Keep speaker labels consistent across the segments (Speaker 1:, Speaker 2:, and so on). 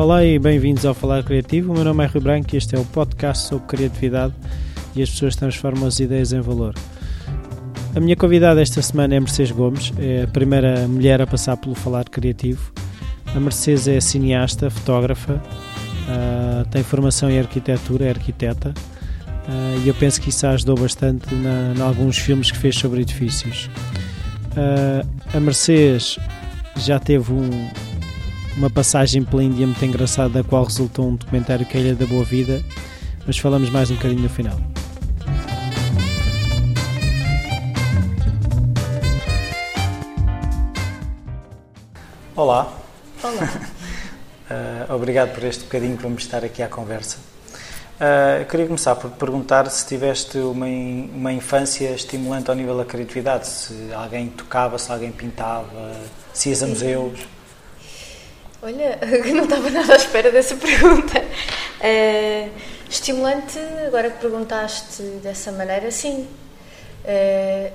Speaker 1: Olá e bem-vindos ao Falar Criativo. O meu nome é Rui Branco e este é o podcast sobre criatividade e as pessoas transformam as ideias em valor. A minha convidada esta semana é Mercedes Gomes, é a primeira mulher a passar pelo Falar Criativo. A Mercedes é cineasta, fotógrafa, uh, tem formação em arquitetura, é arquiteta uh, e eu penso que isso a ajudou bastante em alguns filmes que fez sobre edifícios. Uh, a Mercedes já teve um, uma passagem pela Índia muito engraçada, da qual resultou um documentário que é a Ilha da Boa Vida, mas falamos mais um bocadinho no final. Olá.
Speaker 2: Olá.
Speaker 1: uh, obrigado por este bocadinho para me estar aqui à conversa. Uh, queria começar por perguntar se tiveste uma, uma infância estimulante ao nível da criatividade, se alguém tocava, se alguém pintava, se ias a museus.
Speaker 2: Olha, não estava nada à espera dessa pergunta. É, estimulante, agora que perguntaste dessa maneira, sim. É,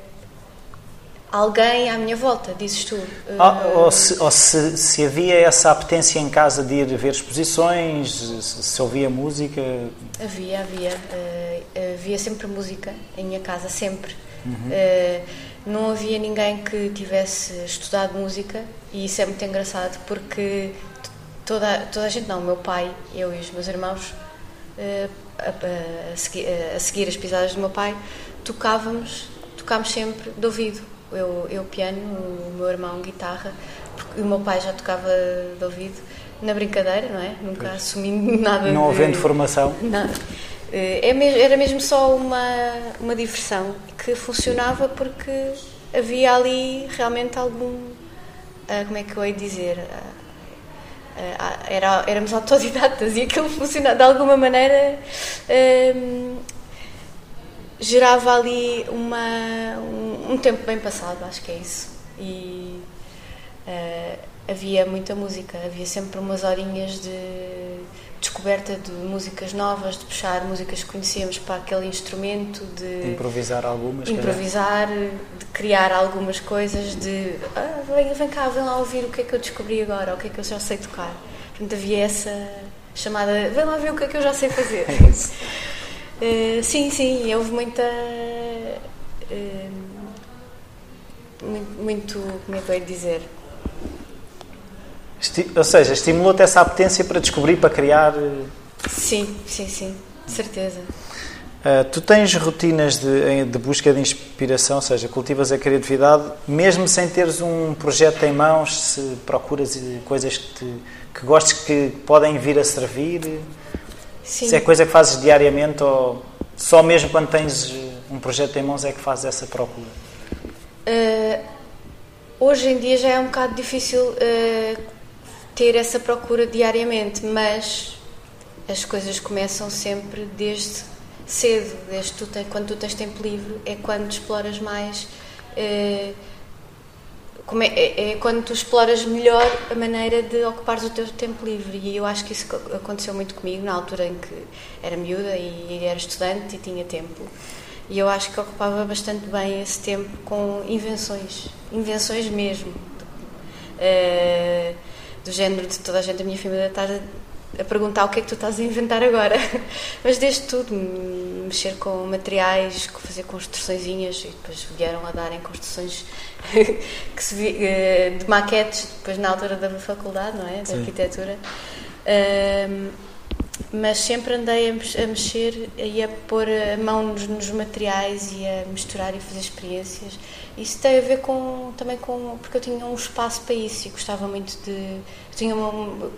Speaker 2: alguém à minha volta, dizes tu.
Speaker 1: Ah, ou, se, ou se, se, havia essa apetência em casa de ir ver exposições, se, se ouvia música?
Speaker 2: Havia, havia. Havia sempre música em minha casa, sempre. Uhum. Não havia ninguém que tivesse estudado música e isso é muito engraçado porque toda, toda a gente, não, o meu pai, eu e os meus irmãos, uh, a, a, a, seguir, a, seguir, as pisadas do meu pai, tocávamos, tocámos sempre de ouvido. Eu, eu piano, o meu irmão guitarra, porque o meu pai já tocava de ouvido, na brincadeira, não é? Nunca pois. assumi nada
Speaker 1: Não havendo formação?
Speaker 2: Nada. Eh, é, era mesmo só uma, uma diversão que funcionava porque havia ali realmente algum. Uh, como é que eu hei dizer? Uh, uh, era, éramos autodidatas e aquilo funcionava de alguma maneira. gerava ali uma, um, um, tempo bem passado, acho que é isso. E havia muita música, havia sempre umas horinhas de descoberta de músicas novas, de puxar músicas que conhecíamos para aquele instrumento, de
Speaker 1: improvisar algumas,
Speaker 2: improvisar, de criar algumas coisas, de ah, vem, vem cá, vem lá ouvir o que é que eu descobri agora, o que é que eu já sei tocar. Portanto, havia essa chamada, vem lá ver o que é que eu já sei fazer. É uh, sim, sim, houve muita. Uh, muito, como é que eu ia dizer?
Speaker 1: Ou seja, estimulou-te essa apetência para descobrir, para criar. Eh,
Speaker 2: sim, sim, sim, de certeza.
Speaker 1: Uh, tu tens rotinas de, de, busca de inspiração, ou seja, cultivas a criatividade, mesmo sem teres um projeto em mãos, se procuras eh, coisas que, te, que gostes que podem vir a servir? Sim. Se é coisa que fazes diariamente ou só mesmo quando tens um projeto em mãos é que fazes essa procura?
Speaker 2: Uh, hoje em dia já é um bocado difícil uh, ter essa procura diariamente, mas as coisas começam sempre desde cedo, desde tu quando tu tens tempo livre, é quando exploras mais. Eh, é, é, é, quando tu exploras melhor a maneira de ocupares o teu tempo livre e eu acho que isso aconteceu muito comigo na altura em que era miúda e era estudante e tinha tempo e eu acho que ocupava bastante bem esse tempo com invenções invenções mesmo uh, do género de toda a gente da minha família estar a, a perguntar o que é que tu estás a inventar agora. Mas desde tudo, mexer com materiais, fazer construçõezinhas e depois vieram a darem construções que se vi, eh, de maquetes depois na altura da faculdade, não é? Da Sim. arquitetura. Um, mas sempre andei a mexer e a pôr a mão nos, nos, materiais e a misturar e fazer experiências. Isso tem a ver com também com porque eu tinha um espaço para isso e gostava muito de tinha uma,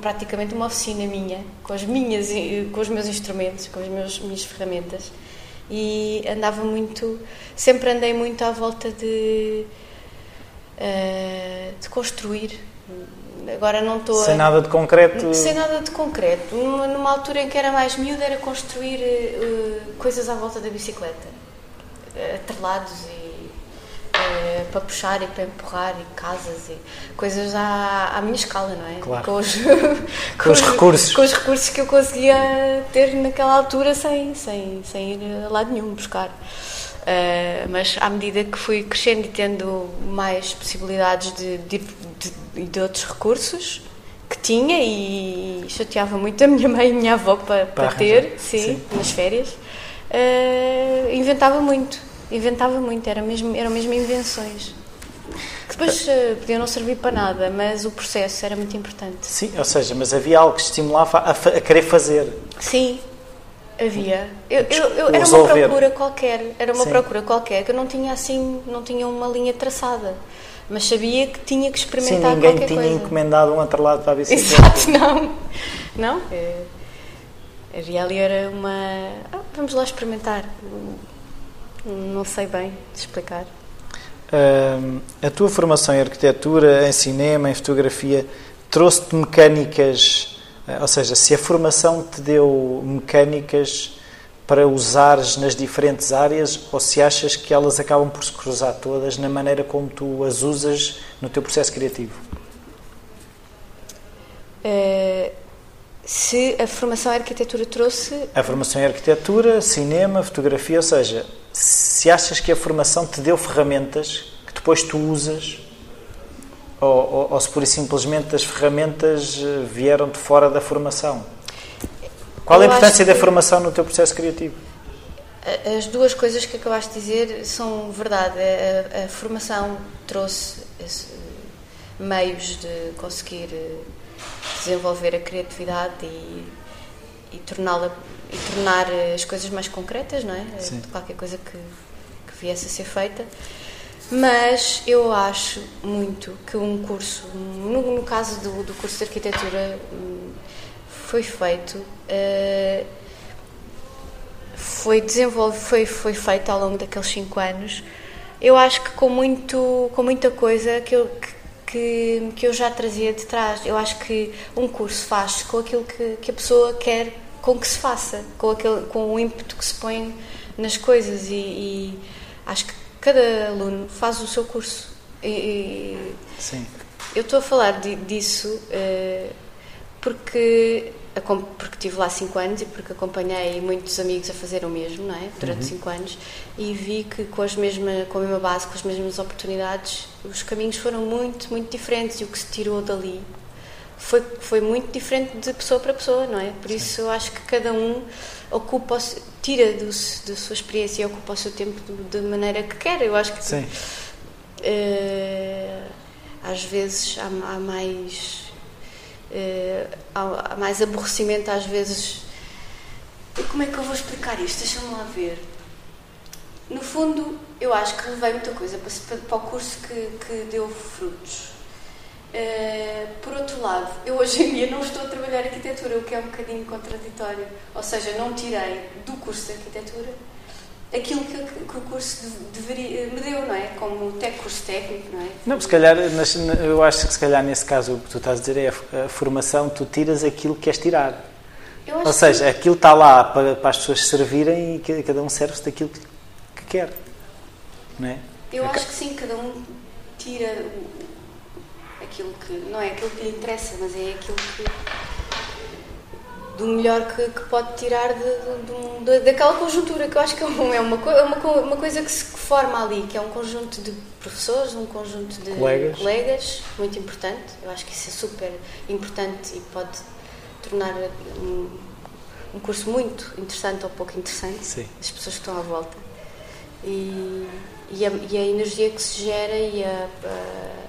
Speaker 2: praticamente uma oficina minha com as minhas com os meus instrumentos, com as meus, minhas ferramentas e andava muito sempre andei muito à volta de uh, de construir Agora não estou.
Speaker 1: Sem a... nada de concreto?
Speaker 2: Sem nada de concreto. Numa, numa altura em que era mais miúda, era construir uh, coisas à volta da bicicleta. Uh, atrelados e. Uh, para puxar e para empurrar e casas e coisas à, à minha escala, não é?
Speaker 1: Claro.
Speaker 2: Com os,
Speaker 1: com, com os recursos.
Speaker 2: Com os recursos que eu conseguia ter naquela altura sem, sem, sem ir a lado nenhum buscar. Uh, mas à medida que fui crescendo e tendo mais possibilidades de, de, de, de outros recursos, que tinha e chateava muito a minha mãe e a minha avó para, para, para ter, sim, sim, nas férias. Uh, inventava muito, inventava muito, era mesmo, eram mesmo invenções. Que depois uh, podiam não servir para nada, mas o processo era muito importante.
Speaker 1: Sim, ou seja, mas havia algo que estimulava a, a querer fazer.
Speaker 2: Sim, havia. Eu, eu, eu era uma procura qualquer, era uma Sim. procura qualquer que eu não tinha assim, não tinha uma linha traçada mas sabia que tinha que experimentar
Speaker 1: Sim, ninguém tinha
Speaker 2: coisa.
Speaker 1: encomendado um atrelado para a bicicleta.
Speaker 2: Exato, não. Não, é, havia ali era uma... Ah, vamos lá experimentar. Não sei bem explicar.
Speaker 1: Uh, a tua formação em arquitetura, em cinema, em fotografia, trouxe-te mecânicas, ou seja, se a formação te deu mecânicas para usares nas diferentes áreas ou se achas que elas acabam por se cruzar todas na maneira como tu as usas no teu processo criativo?
Speaker 2: Uh, se a formação em arquitetura trouxe.
Speaker 1: A formação em arquitetura, cinema, fotografia, ou seja, se achas que a formação te deu ferramentas que depois tu usas ou, ou, ou se por simplesmente as ferramentas eh, vieram de fora da formação. Qual a importância da formação no teu processo criativo?
Speaker 2: As duas coisas que acabaste de dizer são verdade. A, a formação trouxe meios de conseguir eh, desenvolver a criatividade e, e torná-la e tornar as coisas mais concretas, não é? Sim. De qualquer coisa que, que viesse a ser feita. Mas eu acho muito que um curso, no, no caso do, do curso de arquitetura, foi feito uh, foi desenvolvido foi foi feito ao longo daqueles cinco anos. Eu acho que com muito com muita coisa que eu que, que eu já trazia de trás. Eu acho que um curso faz com aquilo que, que a pessoa quer com que se faça com aquele com o ímpeto que se põe nas coisas. E, e acho que cada aluno faz o seu curso e,
Speaker 1: Sim.
Speaker 2: eu estou a falar de, disso uh, porque porque tive lá 5 anos e porque acompanhei muitos amigos a fazer o mesmo, não é? Durante 5 uhum. anos e vi que com, as mesma, com a mesma base, com as mesmas oportunidades, os caminhos foram muito, muito diferentes e o que se tirou dali foi, foi muito diferente de pessoa para pessoa, não é? Por Sim. isso eu acho que cada um ocupa, tira do, da sua experiência e ocupa o seu tempo da maneira que quer. Eu acho que
Speaker 1: Sim.
Speaker 2: Uh, às vezes há, há mais uh, há mais aborrecimento às vezes. Como é que eu vou explicar isto? Deixa-me lá ver. No fundo, eu acho que levei muita coisa para, para o curso que, que deu frutos. Uh, por outro lado, eu hoje em dia não estou a trabalhar arquitetura, o que é um bocadinho contraditório. Ou seja, não tirei do curso de arquitetura aquilo que, que, o curso deveria, me deu, não é? Como tec, curso técnico, não é?
Speaker 1: Não, se calhar, eu acho que se calhar nesse caso o que tu estás a dizer é a, a formação, tu tiras aquilo que queres tirar. Ou seja, que... aquilo está lá para, para, as pessoas servirem e cada um serve-se daquilo que, que, quer, não é?
Speaker 2: Eu acho que sim, cada um tira aquilo que, não é aquilo que lhe interessa, mas é aquilo que do melhor que, que pode tirar de, de, de, daquela conjuntura, que eu acho que é uma, é uma, é uma, uma coisa que se forma ali, que é um conjunto de professores, um conjunto de
Speaker 1: colegas,
Speaker 2: colegas muito importante. Eu acho que isso é super importante e pode tornar um, um curso muito interessante ou pouco interessante,
Speaker 1: Sim.
Speaker 2: as pessoas que estão à volta. E, e, a, e a energia que se gera e a, a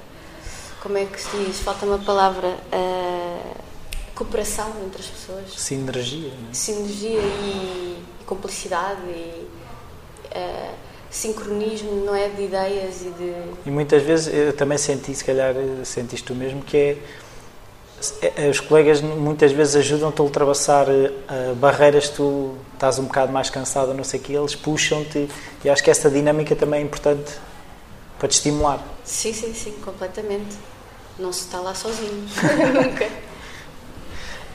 Speaker 2: como é que se diz? Falta uma palavra. A, cooperação entre as pessoas.
Speaker 1: Sinergia. Não é?
Speaker 2: Sinergia e, e cumplicidade e uh, sincronismo, não é? De ideias e de.
Speaker 1: E muitas vezes eu também senti, se calhar sentiste tu mesmo, que é. é os colegas muitas vezes ajudam-te a ultrapassar uh, barreiras tu estás um bocado mais cansado, não sei o que, eles puxam-te e acho que essa dinâmica também é importante para te estimular.
Speaker 2: Sim, sim, sim, completamente. Não se está lá sozinho, nunca.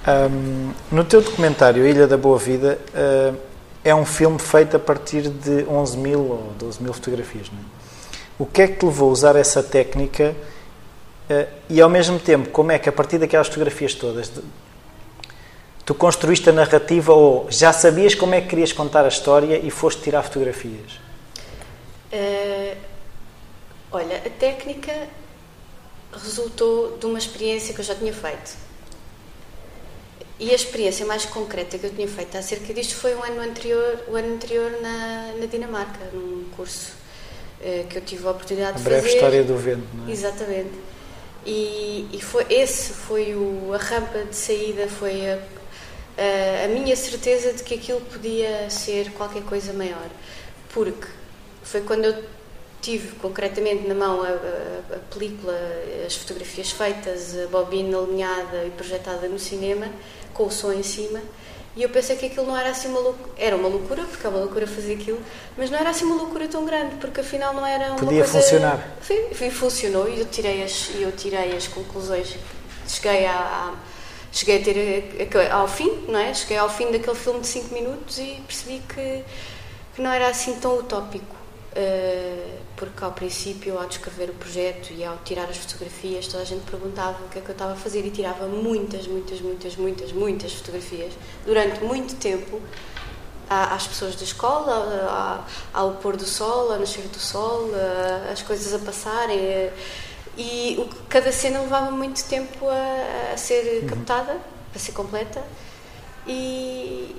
Speaker 1: Um, no teu documentário Ilha da Boa Vida uh, é um filme feito a partir de 11 mil ou 12 mil fotografias. Não é? O que é que te levou a usar essa técnica uh, e ao mesmo tempo como é que a partir daquelas fotografias todas de, tu construíste a narrativa ou já sabias como é que querias contar a história e foste tirar fotografias?
Speaker 2: Uh, olha, a técnica resultou de uma experiência que eu já tinha feito E a experiência mais concreta que eu tinha feito acerca disto foi o ano anterior, o ano anterior na, na Dinamarca, num curso uh, que eu tive a oportunidade
Speaker 1: a
Speaker 2: de
Speaker 1: breve
Speaker 2: fazer.
Speaker 1: história do vento, não é?
Speaker 2: Exatamente. E, e foi esse foi o, a rampa de saída, foi a, a, a minha certeza de que aquilo podia ser qualquer coisa maior. Porque foi quando eu tive concretamente na mão a, a, a, película, as fotografias feitas, a bobina alinhada e projetada no cinema, com o som em cima, e eu pensei que aquilo não era assim uma loucura. Era uma loucura, porque é uma loucura fazer aquilo, mas não era assim uma loucura tão grande, porque afinal não era uma
Speaker 1: Podia
Speaker 2: coisa.
Speaker 1: funcionar.
Speaker 2: Foi, foi, funcionou e eu tirei as, eu tirei as conclusões. Cheguei a, a cheguei a ter ao fim, não é? Cheguei ao fim daquele filme de 5 minutos e percebi que, que não era assim tão utópico. Uh, porque ao princípio, ao descrever o projeto e ao tirar as fotografias, toda a gente perguntava o que é que eu estava a fazer e tirava muitas, muitas, muitas, muitas, muitas fotografias durante muito tempo às pessoas da escola, ao pôr do sol, ao nascer do sol, as coisas a passarem. E cada cena levava muito tempo a, a ser uhum. captada, a ser completa. E,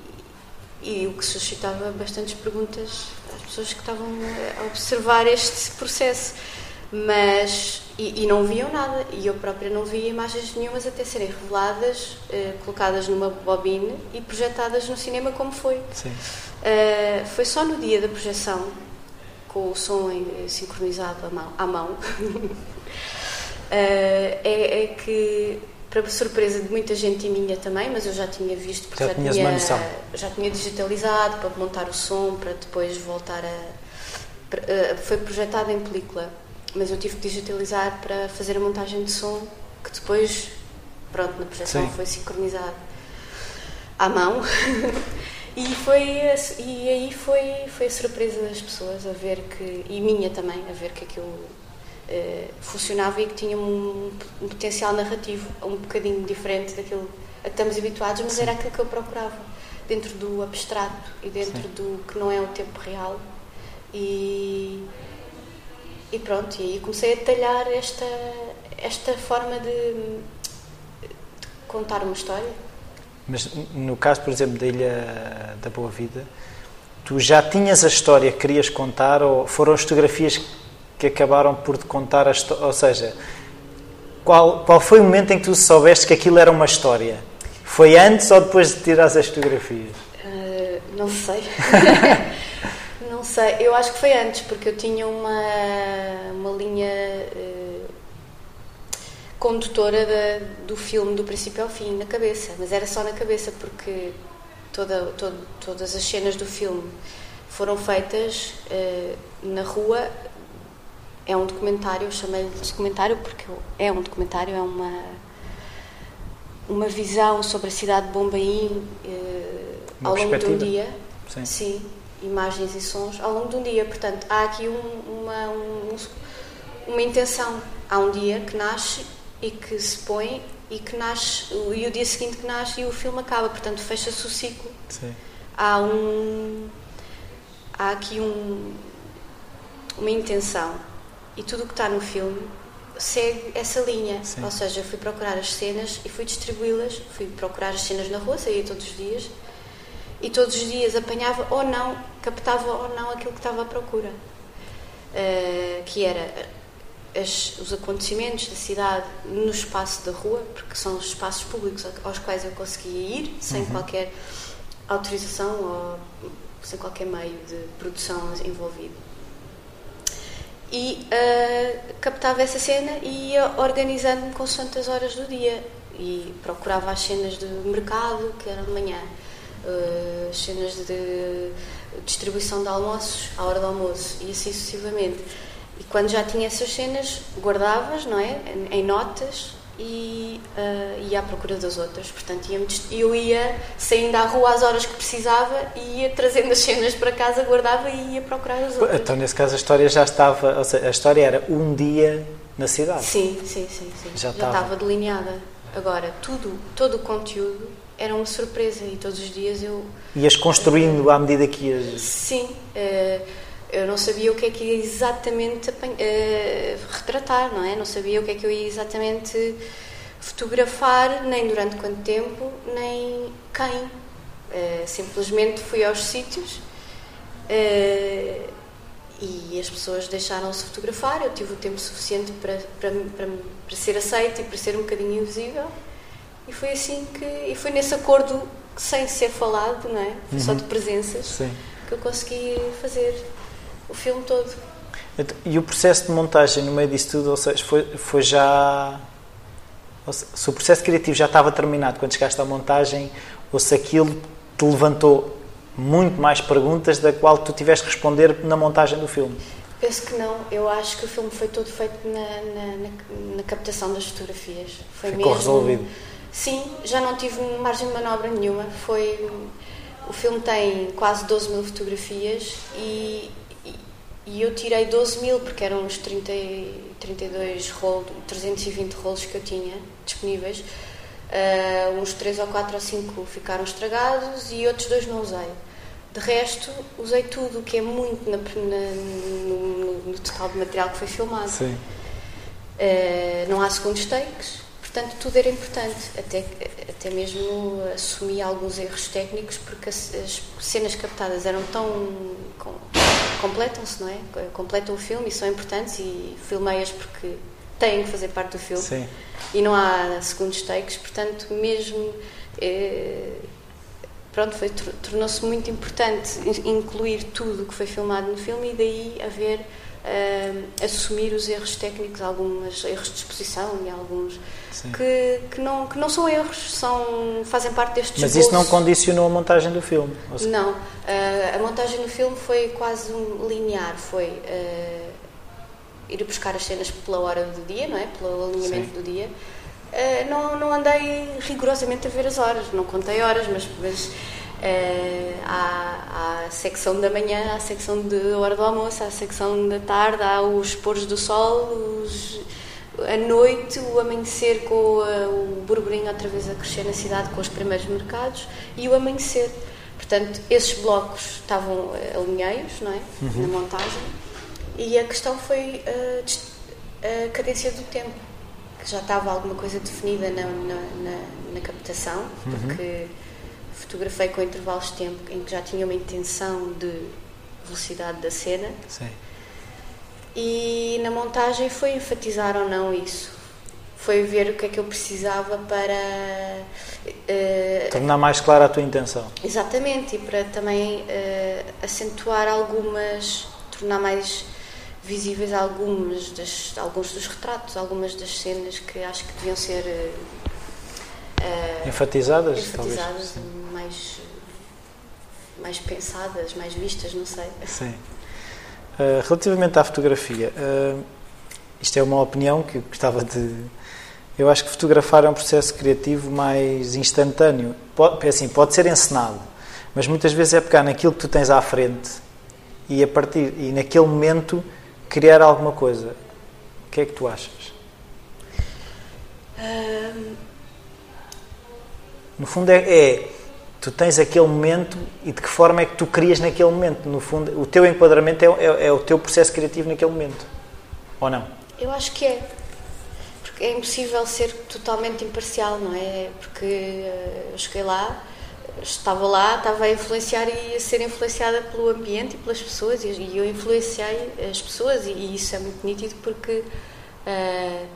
Speaker 2: e o que suscitava bastantes perguntas às pessoas que estavam a observar este processo. Mas, e, e, não viam nada, e eu própria não via imagens nenhumas até serem reveladas, eh, colocadas numa bobine e projetadas no cinema como foi. Uh, foi só no dia da projeção, com o som em, sincronizado à mão, à mão uh, é, é que para surpresa de muita gente e minha também, mas eu já tinha visto porque já, já tinha, já tinha digitalizado para montar o som, para depois voltar a. Foi projetado em película, mas eu tive que digitalizar para fazer a montagem de som, que depois, pronto, na projeção Sim. foi sincronizado à mão. e, foi, e aí foi, foi a surpresa das pessoas a ver que, e minha também, a ver que aquilo funcionava e que tinha um, um, potencial narrativo um bocadinho diferente daquilo a que estamos habituados, mas Sim. era aquilo que eu procurava, dentro do abstrato e dentro Sim. do que não é o tempo real. E, e pronto, e aí comecei a detalhar esta, esta forma de, de contar uma história.
Speaker 1: Mas no caso, por exemplo, da Ilha da Boa Vida, tu já tinhas a história que querias contar ou foram as fotografias que acabaram por te contar a história? Ou seja, qual, qual foi o momento em que tu soubeste que aquilo era uma história? Foi antes ou depois de tirar as fotografias?
Speaker 2: Uh, não sei. não sei. Eu acho que foi antes, porque eu tinha uma, uma linha uh, condutora do filme do princípio ao fim na cabeça, mas era só na cabeça, porque toda, todo, todas as cenas do filme foram feitas uh, na rua é um documentário, eu chamei-lhe de documentário porque é um documentário, é uma, uma visão sobre a cidade de Bombaim eh, ao longo de um dia. Sim. Sim. imagens e sons ao longo de um dia. Portanto, há aqui um, uma, um, uma intenção. Há um dia que nasce e que se põe e que nasce, e o dia seguinte que nasce e o filme acaba. Portanto, fecha-se o ciclo.
Speaker 1: Sim.
Speaker 2: Há um. Há aqui um, uma intenção e tudo o que está no filme segue essa linha. Sim. Ou seja, eu fui procurar as cenas e fui distribuí-las, fui procurar as cenas na rua, saía todos os dias e todos os dias apanhava ou não, captava ou não aquilo que estava à procura. Uh, que era as, os acontecimentos da cidade no espaço da rua, porque são os espaços públicos aos quais eu conseguia ir sem uhum. qualquer autorização ou sem qualquer meio de produção envolvido e uh, captava essa cena e ia organizando-me com as horas do dia. E procurava as cenas de mercado que eram de manhã uh, as cenas de distribuição de almoços à hora do almoço e assim sucessivamente. E quando já tinha essas cenas guardavas não é? Em notas e uh, ia à procura das outras. Portanto, eu ia saindo à rua às horas que precisava e ia trazendo as cenas para casa, guardava e ia procurar as outras.
Speaker 1: Então, nesse caso, a história já estava. Ou seja, a história era um dia na cidade.
Speaker 2: Sim, sim, sim. sim. Já, já estava. estava delineada. Agora, tudo, todo o conteúdo era uma surpresa e todos os dias eu.
Speaker 1: Ias construindo à medida que ias.
Speaker 2: Sim. Uh, eu não sabia o que é que ia exatamente uh, retratar, não é? Não sabia o que é que eu ia exatamente fotografar nem durante quanto tempo, nem quem. Uh, simplesmente fui aos sítios uh, e as pessoas deixaram-se fotografar. Eu tive o tempo suficiente para, para, para, para ser aceita e para ser um bocadinho invisível. E foi assim que. E foi nesse acordo, sem ser falado, não é? Uhum. Só de presenças, Sim. que eu consegui fazer o filme todo.
Speaker 1: E o processo de montagem no meio disso tudo, ou seja, foi, foi já. Se o processo criativo já estava terminado quando chegaste à montagem, ou se aquilo te levantou muito mais perguntas da qual tu tiveste que responder na montagem do filme?
Speaker 2: Penso que não. Eu acho que o filme foi todo feito na, na, na, na captação das fotografias.
Speaker 1: Foi Ficou mesmo, resolvido?
Speaker 2: Sim, já não tive margem de manobra nenhuma. Foi, o filme tem quase 12 mil fotografias e, e eu tirei 12 mil, porque eram os 30, 32 rolos, 320 rolos que eu tinha disponíveis. Uh, uns 3 ou 4 ou 5 ficaram estragados e outros dois não usei. De resto, usei tudo, o que é muito na, na, no, no, total de material que foi filmado.
Speaker 1: Sim.
Speaker 2: Uh, não há segundos takes, portanto, tudo era importante. Até, até mesmo assumi alguns erros técnicos, porque as, as cenas captadas eram tão. Com, completam-se, não é? Completam o filme e são importantes e filmei-as porque têm que fazer parte do filme.
Speaker 1: Sim.
Speaker 2: E não há segundos takes, portanto, mesmo. Eh, pronto, tornou-se muito importante incluir tudo o que foi filmado no filme e daí haver. Uh, assumir os erros técnicos, alguns erros de exposição e alguns que, que, não, que não são erros, são, fazem parte deste
Speaker 1: Mas isso não condicionou a montagem do filme?
Speaker 2: Não, uh, a montagem do filme foi quase um linear, foi uh, ir buscar as cenas pela hora do dia, não é? Pelo alinhamento Sim. do dia. Uh, não, não andei rigorosamente a ver as horas, não contei horas, mas, mas há, há, a secção da manhã, há a secção de hora do almoço, há a secção da tarde, há os pôres do sol, os a noite, o amanhecer com o burburinho outra vez a crescer na cidade com os primeiros mercados e o amanhecer. Portanto, esses blocos estavam eh, alinheiros não é? Uhum. na montagem e a questão foi a, a, cadência do tempo, que já estava alguma coisa definida na, na, na, na captação, uhum. Fotografei com intervalos de tempo em que já tinha uma intenção de velocidade da cena.
Speaker 1: Sim
Speaker 2: e na montagem foi enfatizar ou não isso. Foi ver o que é que eu precisava para.
Speaker 1: Uh, Tornar mais clara a tua intenção.
Speaker 2: Exatamente, e para também uh, acentuar algumas. tornar mais visíveis algumas das, alguns dos retratos, algumas das cenas que acho que deviam ser.
Speaker 1: Uh, enfatizadas?
Speaker 2: Enfatizadas, mais, mais pensadas, mais vistas, não sei.
Speaker 1: Sim. Uh, relativamente à fotografia, uh, isto é uma opinião que eu gostava de. Eu acho que fotografar é um processo criativo mais instantâneo. Pode, é assim, pode ser encenado, mas muitas vezes é pegar naquilo que tu tens à frente e a partir e naquele momento criar alguma coisa. O que é que tu achas? No fundo é, é tu tens aquele momento e de que forma é que tu crias naquele momento. No fundo, o teu enquadramento é, é, é, o teu processo criativo naquele momento. Ou não?
Speaker 2: Eu acho que é. Porque é impossível ser totalmente imparcial, não é? Porque eh, eu cheguei lá, estava lá, estava a influenciar e a ser influenciada pelo ambiente e pelas pessoas e eu influenciei as pessoas e isso é muito nítido porque uh,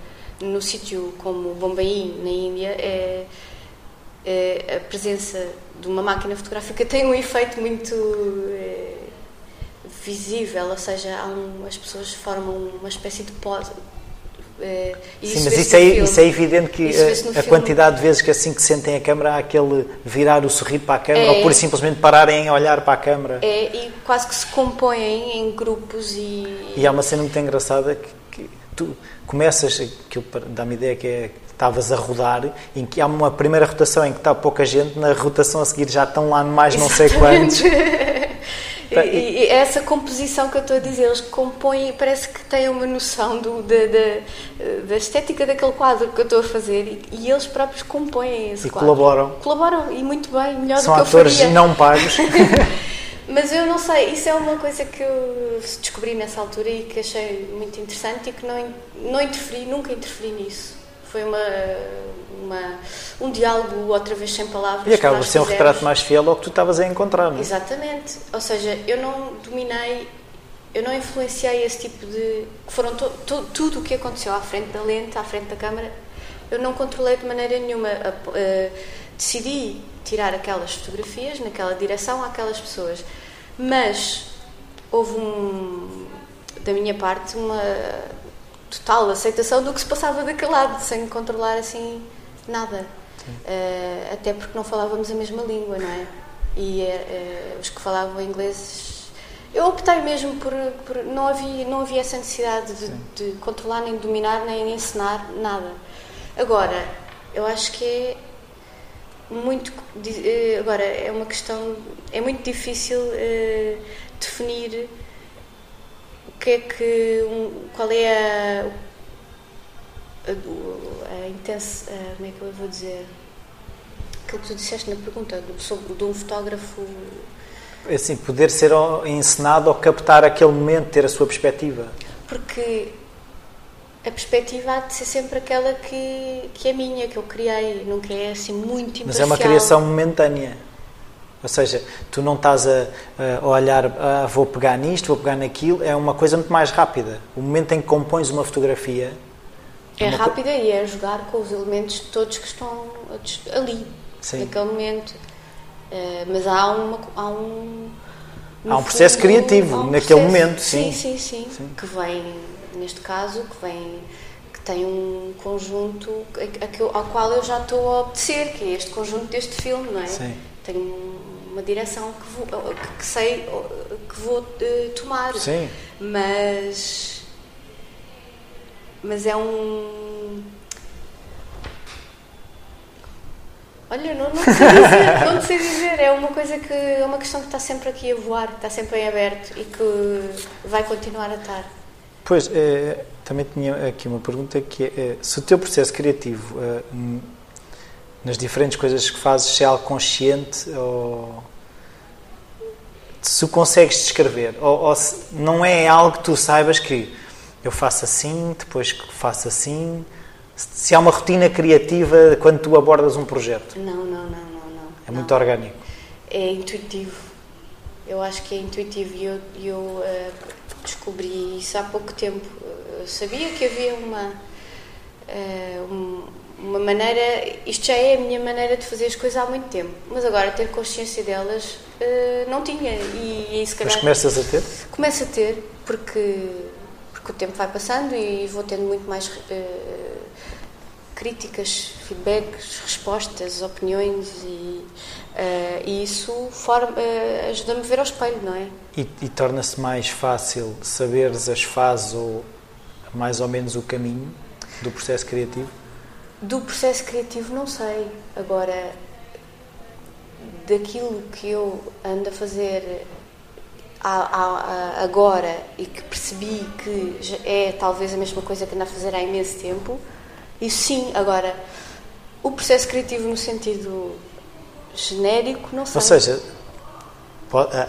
Speaker 2: no sítio como Bombay, na Índia, é a presença de uma máquina fotográfica tem um efeito muito é, visível, ou seja, um, as pessoas formam uma espécie de pós.
Speaker 1: É, Sim, mas isso é, isso é, evidente que a, a quantidade de vezes que assim que sentem a câmera há aquele virar o sorriso para a câmera é, ou por simplesmente pararem a olhar para a câmera.
Speaker 2: É, e quase que se compõem em grupos e...
Speaker 1: E há uma cena muito engraçada que, que tu começas, que dá-me ideia que é estavas a rodar, em que há uma primeira rotação em que está pouca gente, na rotação a seguir já estão lá mais não sei quantos.
Speaker 2: E, e, essa composição que eu estou a dizer, eles compõem, parece que têm uma noção do, da, da, da, estética daquele quadro que eu estou a fazer e, e eles próprios compõem esse
Speaker 1: e
Speaker 2: quadro.
Speaker 1: colaboram.
Speaker 2: Colaboram e muito bem, melhor
Speaker 1: São
Speaker 2: do
Speaker 1: que eu faria. São atores não pagos.
Speaker 2: Mas eu não sei, isso é uma coisa que eu descobri nessa altura e que achei muito interessante e que não, não interferi, nunca interferi nisso foi uma, uma, um diálogo outra vez sem palavras.
Speaker 1: E acaba
Speaker 2: por
Speaker 1: ser um retrato mais fiel ao que tu estavas a encontrar, não é?
Speaker 2: Exatamente. Ou seja, eu não dominei, eu não influenciei esse tipo de. Foram to, to, tudo o que aconteceu à frente da lente, à frente da câmara, eu não controlei de maneira nenhuma. Uh, decidi tirar aquelas fotografias naquela direção àquelas pessoas. Mas houve um, da minha parte uma total aceitação do que se passava daquele lado, sem controlar assim nada. Uh, até porque não falávamos a mesma língua, não é? E uh, os que falavam inglês. Eu optei mesmo por. por não, havia, não havia essa necessidade de, de, controlar, nem dominar, nem ensinar nada. Agora, eu acho que é muito. Uh, agora, é uma questão. É muito difícil definir o que é que. Um, qual é a a, a intensa. como é que eu vou dizer? Aquilo que tu disseste na pergunta, sobre de um fotógrafo.
Speaker 1: É assim, poder ser ensinado ou captar aquele momento, ter a sua perspectiva.
Speaker 2: Porque a perspectiva há de ser sempre aquela que, que é minha, que eu criei, nunca é assim muito imparcial.
Speaker 1: Mas é uma criação momentânea. Ou seja, tu não estás a, a olhar, ah, vou pegar nisto, vou pegar naquilo, é uma coisa muito mais rápida. O momento em que compões uma fotografia
Speaker 2: é rápida e é jogar com os elementos todos que estão ali, Sim. naquele momento. Uh, mas há, uma, há um.
Speaker 1: Há um processo fundo, criativo um naquele processo, momento, sim.
Speaker 2: Sim, sim, sim. Que vem, neste caso, que vem. que tem um conjunto ao qual eu já estou a obedecer, que é este conjunto deste filme, não é? Sim. Tenho uma direção que, vou, que sei que vou uh, tomar.
Speaker 1: Sim.
Speaker 2: Mas mas é um. Olha, não, não, sei dizer, não sei dizer, é uma coisa que é uma questão que está sempre aqui a voar, está sempre em aberto e que vai continuar a estar.
Speaker 1: Pois, é, também tinha aqui uma pergunta que é, é se o teu processo criativo é, nas diferentes coisas que fazes se é algo consciente ou se o consegues descrever ou, ou se não é algo que tu saibas que eu faço assim, depois faço assim. Se há uma rotina criativa quando tu abordas um projeto?
Speaker 2: Não, não, não, não. não
Speaker 1: é muito orgânico?
Speaker 2: É intuitivo. Eu acho que é intuitivo e eu, eu uh, descobri isso há pouco tempo. Eu sabia que havia uma, uh, um, uma maneira. Isto já é a minha maneira de fazer as coisas há muito tempo, mas agora ter consciência delas uh, não tinha. E, e se calhar.
Speaker 1: Mas começas a ter?
Speaker 2: Começo a ter, porque que o tempo vai passando e vou tendo muito mais uh, críticas, feedbacks, respostas, opiniões e, uh, e isso uh, ajuda-me a ver ao espelho, não é?
Speaker 1: E, e torna-se mais fácil saberes as fases ou mais ou menos o caminho do processo criativo?
Speaker 2: Do processo criativo não sei. Agora, daquilo que eu ando a fazer agora e que percebi que é talvez a mesma coisa que ando a fazer há imenso tempo, isso sim, agora, o processo criativo no sentido genérico, não sei.
Speaker 1: Ou seja,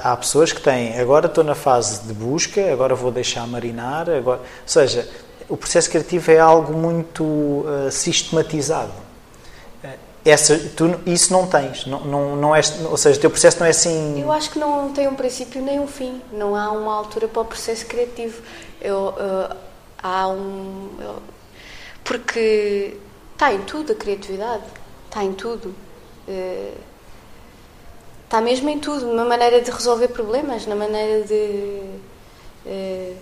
Speaker 1: há pessoas que têm, agora estou na fase de busca, agora vou deixar marinar, agora, ou seja, o processo criativo é algo muito uh, sistematizado essa, tu, isso não tens, não, não, não é, ou seja, o teu processo não é assim.
Speaker 2: Eu acho que não tem um princípio nem um fim, não há uma altura para o processo criativo. Eu, uh, há um. Eu, porque está em tudo a criatividade, está em tudo. Uh, está mesmo em tudo, na maneira de resolver problemas, na maneira de. Uh,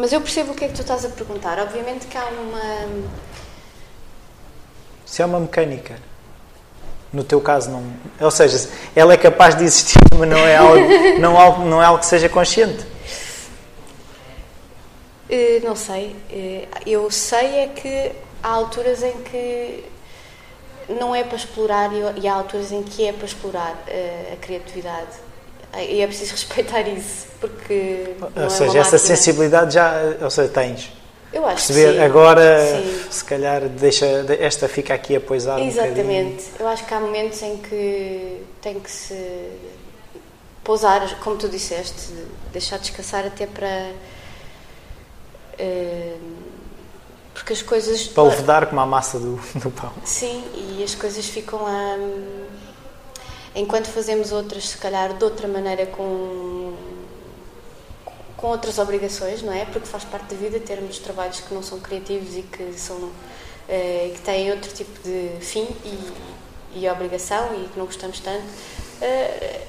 Speaker 2: mas eu percebo o que é que tu estás a perguntar. Obviamente que há uma
Speaker 1: se é uma mecânica. No teu caso, não. Ou seja, ela é capaz de existir, mas não é algo, não, não é algo que seja consciente.
Speaker 2: Uh, não sei. Uh, eu sei é que há alturas em que não é para explorar e há alturas em que é para explorar uh, a criatividade. E é preciso respeitar isso, porque.
Speaker 1: Ou
Speaker 2: é
Speaker 1: seja, essa sensibilidade já ou seja, tens.
Speaker 2: Eu acho
Speaker 1: perceber
Speaker 2: que sim.
Speaker 1: agora
Speaker 2: sim.
Speaker 1: se calhar deixa esta fica aqui a poisar
Speaker 2: exatamente
Speaker 1: um
Speaker 2: eu acho que há momentos em que tem que se pousar como tu disseste deixar descansar até para uh, porque as coisas.
Speaker 1: Para levedar como a massa do, do pão.
Speaker 2: Sim, e as coisas ficam a. Enquanto fazemos outras, se calhar de outra maneira, com, com outras obrigações, não é? Porque faz parte da vida termos trabalhos que não são criativos e que, são, eh, que têm outro tipo de fim e, e obrigação e que não gostamos tanto. Eh,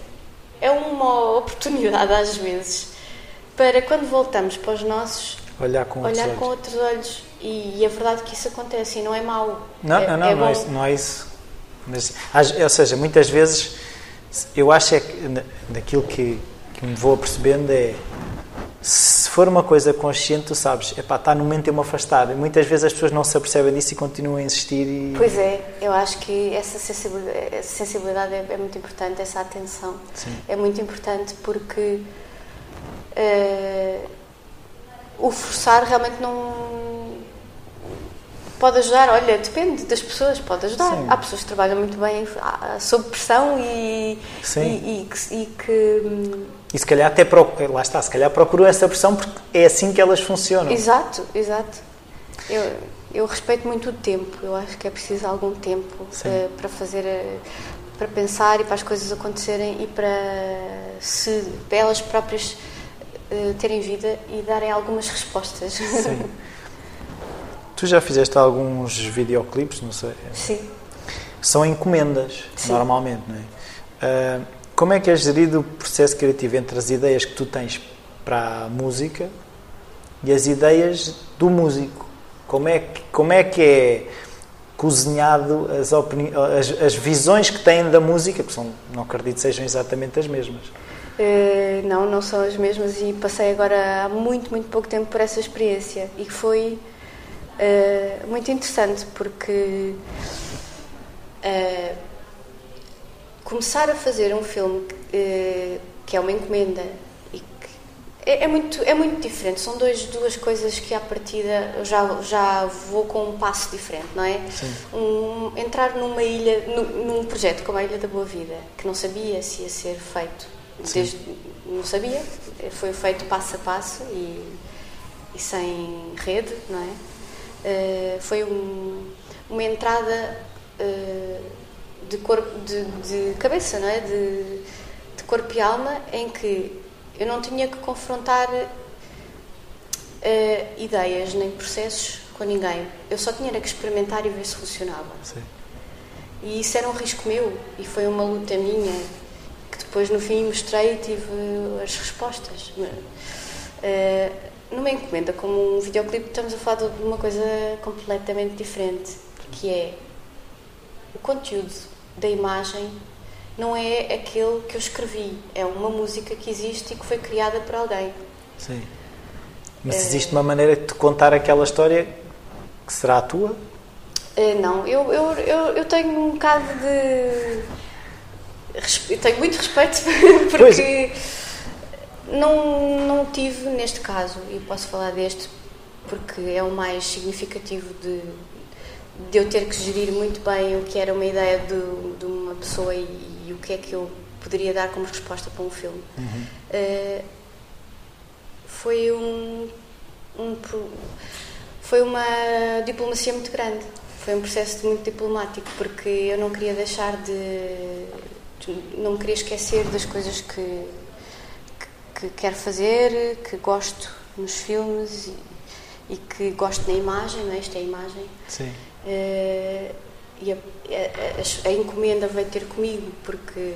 Speaker 2: é uma oportunidade, às vezes, para quando voltamos para os nossos.
Speaker 1: Olhar com outros
Speaker 2: olhar
Speaker 1: olhos.
Speaker 2: com outros olhos. E, e é verdade que isso acontece e não é mau.
Speaker 1: Não,
Speaker 2: é,
Speaker 1: não, não,
Speaker 2: é
Speaker 1: não, é
Speaker 2: bom.
Speaker 1: isso, não é isso. Mas, ou seja, muitas vezes eu acho é que daquilo que, que me vou apercebendo é se for uma coisa consciente, tu sabes, epá, está no momento de eu me afastar. E muitas vezes as pessoas não se apercebem disso e continuam a insistir e
Speaker 2: Pois é, eu acho que essa sensibilidade, essa sensibilidade é, é muito importante, essa atenção
Speaker 1: Sim.
Speaker 2: é muito importante porque eh, o forçar realmente não pode ajudar. Olha, depende das pessoas, pode ajudar.
Speaker 1: Sim.
Speaker 2: Há pessoas que trabalham muito bem sob pressão e,
Speaker 1: Sim.
Speaker 2: e, e que, e que, hum,
Speaker 1: E se calhar até proc- lá está, se calhar procuram essa pressão porque é assim que elas funcionam.
Speaker 2: Exato, exato. Eu, eu respeito muito o tempo. Eu acho que é preciso algum tempo eh, para fazer, eh, para pensar e para as coisas acontecerem e para se para elas próprias eh, terem vida e darem algumas respostas.
Speaker 1: Sim. Tu já fizeste alguns videoclipes, não sei.
Speaker 2: Sim.
Speaker 1: São encomendas,
Speaker 2: Sim.
Speaker 1: normalmente, não é? Ah, como é que é gerido o processo criativo entre as ideias que tu tens para a música e as ideias do músico? Como é que, como é, que é cozinhado as, opini- as, as visões que têm da música, que são, não acredito que sejam exatamente as mesmas.
Speaker 2: Eh, não, não são as mesmas e passei agora há muito, muito pouco tempo por essa experiência e que foi eh, muito interessante porque eh, começar a fazer um filme eh, que é uma encomenda e que é, é muito, é muito diferente, são dois, duas coisas que à partida eu já, já vou com um passo diferente, não é? Um, entrar numa ilha, num, num projeto como a Ilha da Boa Vida, que não sabia se ia ser feito, desde, não sabia, foi feito passo a passo e, e sem rede, não é? Eh, foi um- uma entrada eh, de, corpo, de, de cabeça, não é? De, de corpo e alma, em que eu não tinha que confrontar eh, ideias nem processos com ninguém. Eu só tinha que experimentar e ver se funcionava.
Speaker 1: Sim.
Speaker 2: E isso era um risco meu e foi uma luta minha que depois no fim mostrei e tive as respostas. Eh, numa encomenda como um videoclipe estamos a falar de uma coisa completamente diferente, que é o conteúdo da imagem não é aquele que eu escrevi, é uma música que existe e que foi criada por alguém.
Speaker 1: Sim. Mas existe uma maneira de te contar aquela história que será a tua?
Speaker 2: Eh, não, eu, eu, eu, eu tenho um bocado de. Eu tenho muito respeito
Speaker 1: Pois.
Speaker 2: Não, não tive neste caso, e posso falar deste porque é o mais significativo de, de eu ter que gerir muito bem o que era uma ideia de, de uma pessoa e, e o que é que eu poderia dar como resposta para um filme. Eh, foi um, um foi uma diplomacia muito grande. Foi um processo muito diplomático porque eu não queria deixar de, de- não me queria esquecer das coisas que, que, que quero fazer, que gosto nos filmes e, e que gosto na imagem, não é? Isto é a imagem.
Speaker 1: Sim.
Speaker 2: Eh, e a, a- a- a encomenda veio ter comigo porque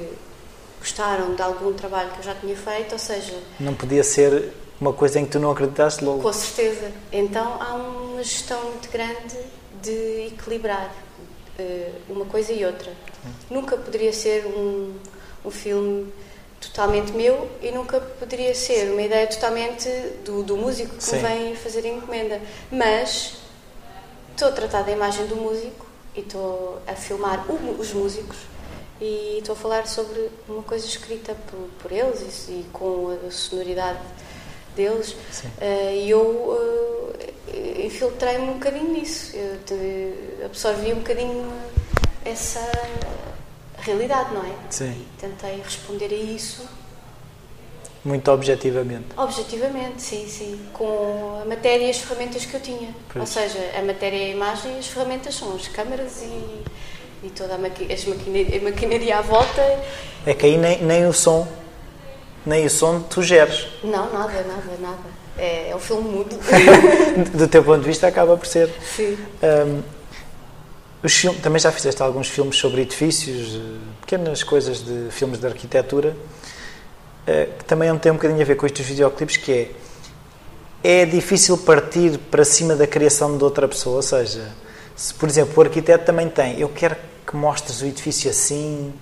Speaker 2: gostaram de algum trabalho que eu já tinha feito, ou seja,
Speaker 1: Não podia ser uma coisa em que tu não acreditaste logo.
Speaker 2: com certeza. Então há uma gestão muito grande de equilibrar eh, uma coisa e outra. Nunca poderia ser um, um filme totalmente meu e nunca poderia ser uma ideia totalmente do, do músico que
Speaker 1: Sim.
Speaker 2: me vem fazer a encomenda. Mas estou a tratar da imagem do músico e estou a filmar o os músicos e estou a falar sobre uma coisa escrita por, por eles e, e com a sonoridade deles. Eh, e eu eh, infiltrei-me um bocadinho nisso eu absorvi um bocadinho essa realidade, não é?
Speaker 1: Sim.
Speaker 2: E tentei responder a isso
Speaker 1: muito objetivamente.
Speaker 2: Objetivamente, sim, sim. Com a matéria e as ferramentas que eu tinha.
Speaker 1: Pois.
Speaker 2: Ou seja, a matéria e a imagem e as ferramentas são as câmaras e, e toda a, maqui as maquinaria, a maquinaria à volta.
Speaker 1: É que aí nem, nem o som, nem o som tu geres.
Speaker 2: Não, nada, nada, nada. É, é um filme mudo.
Speaker 1: Do teu ponto de vista acaba por ser.
Speaker 2: sim.
Speaker 1: Hum, os filmes, também já fizeste alguns filmes sobre edifícios, eh, pequenas coisas de filmes de arquitetura, eh, que também tem um bocadinho a ver com estes videoclipes, que é é difícil partir para cima da criação de outra pessoa, ou seja, se por exemplo o arquiteto também tem, eu quero que mostres o edifício assim,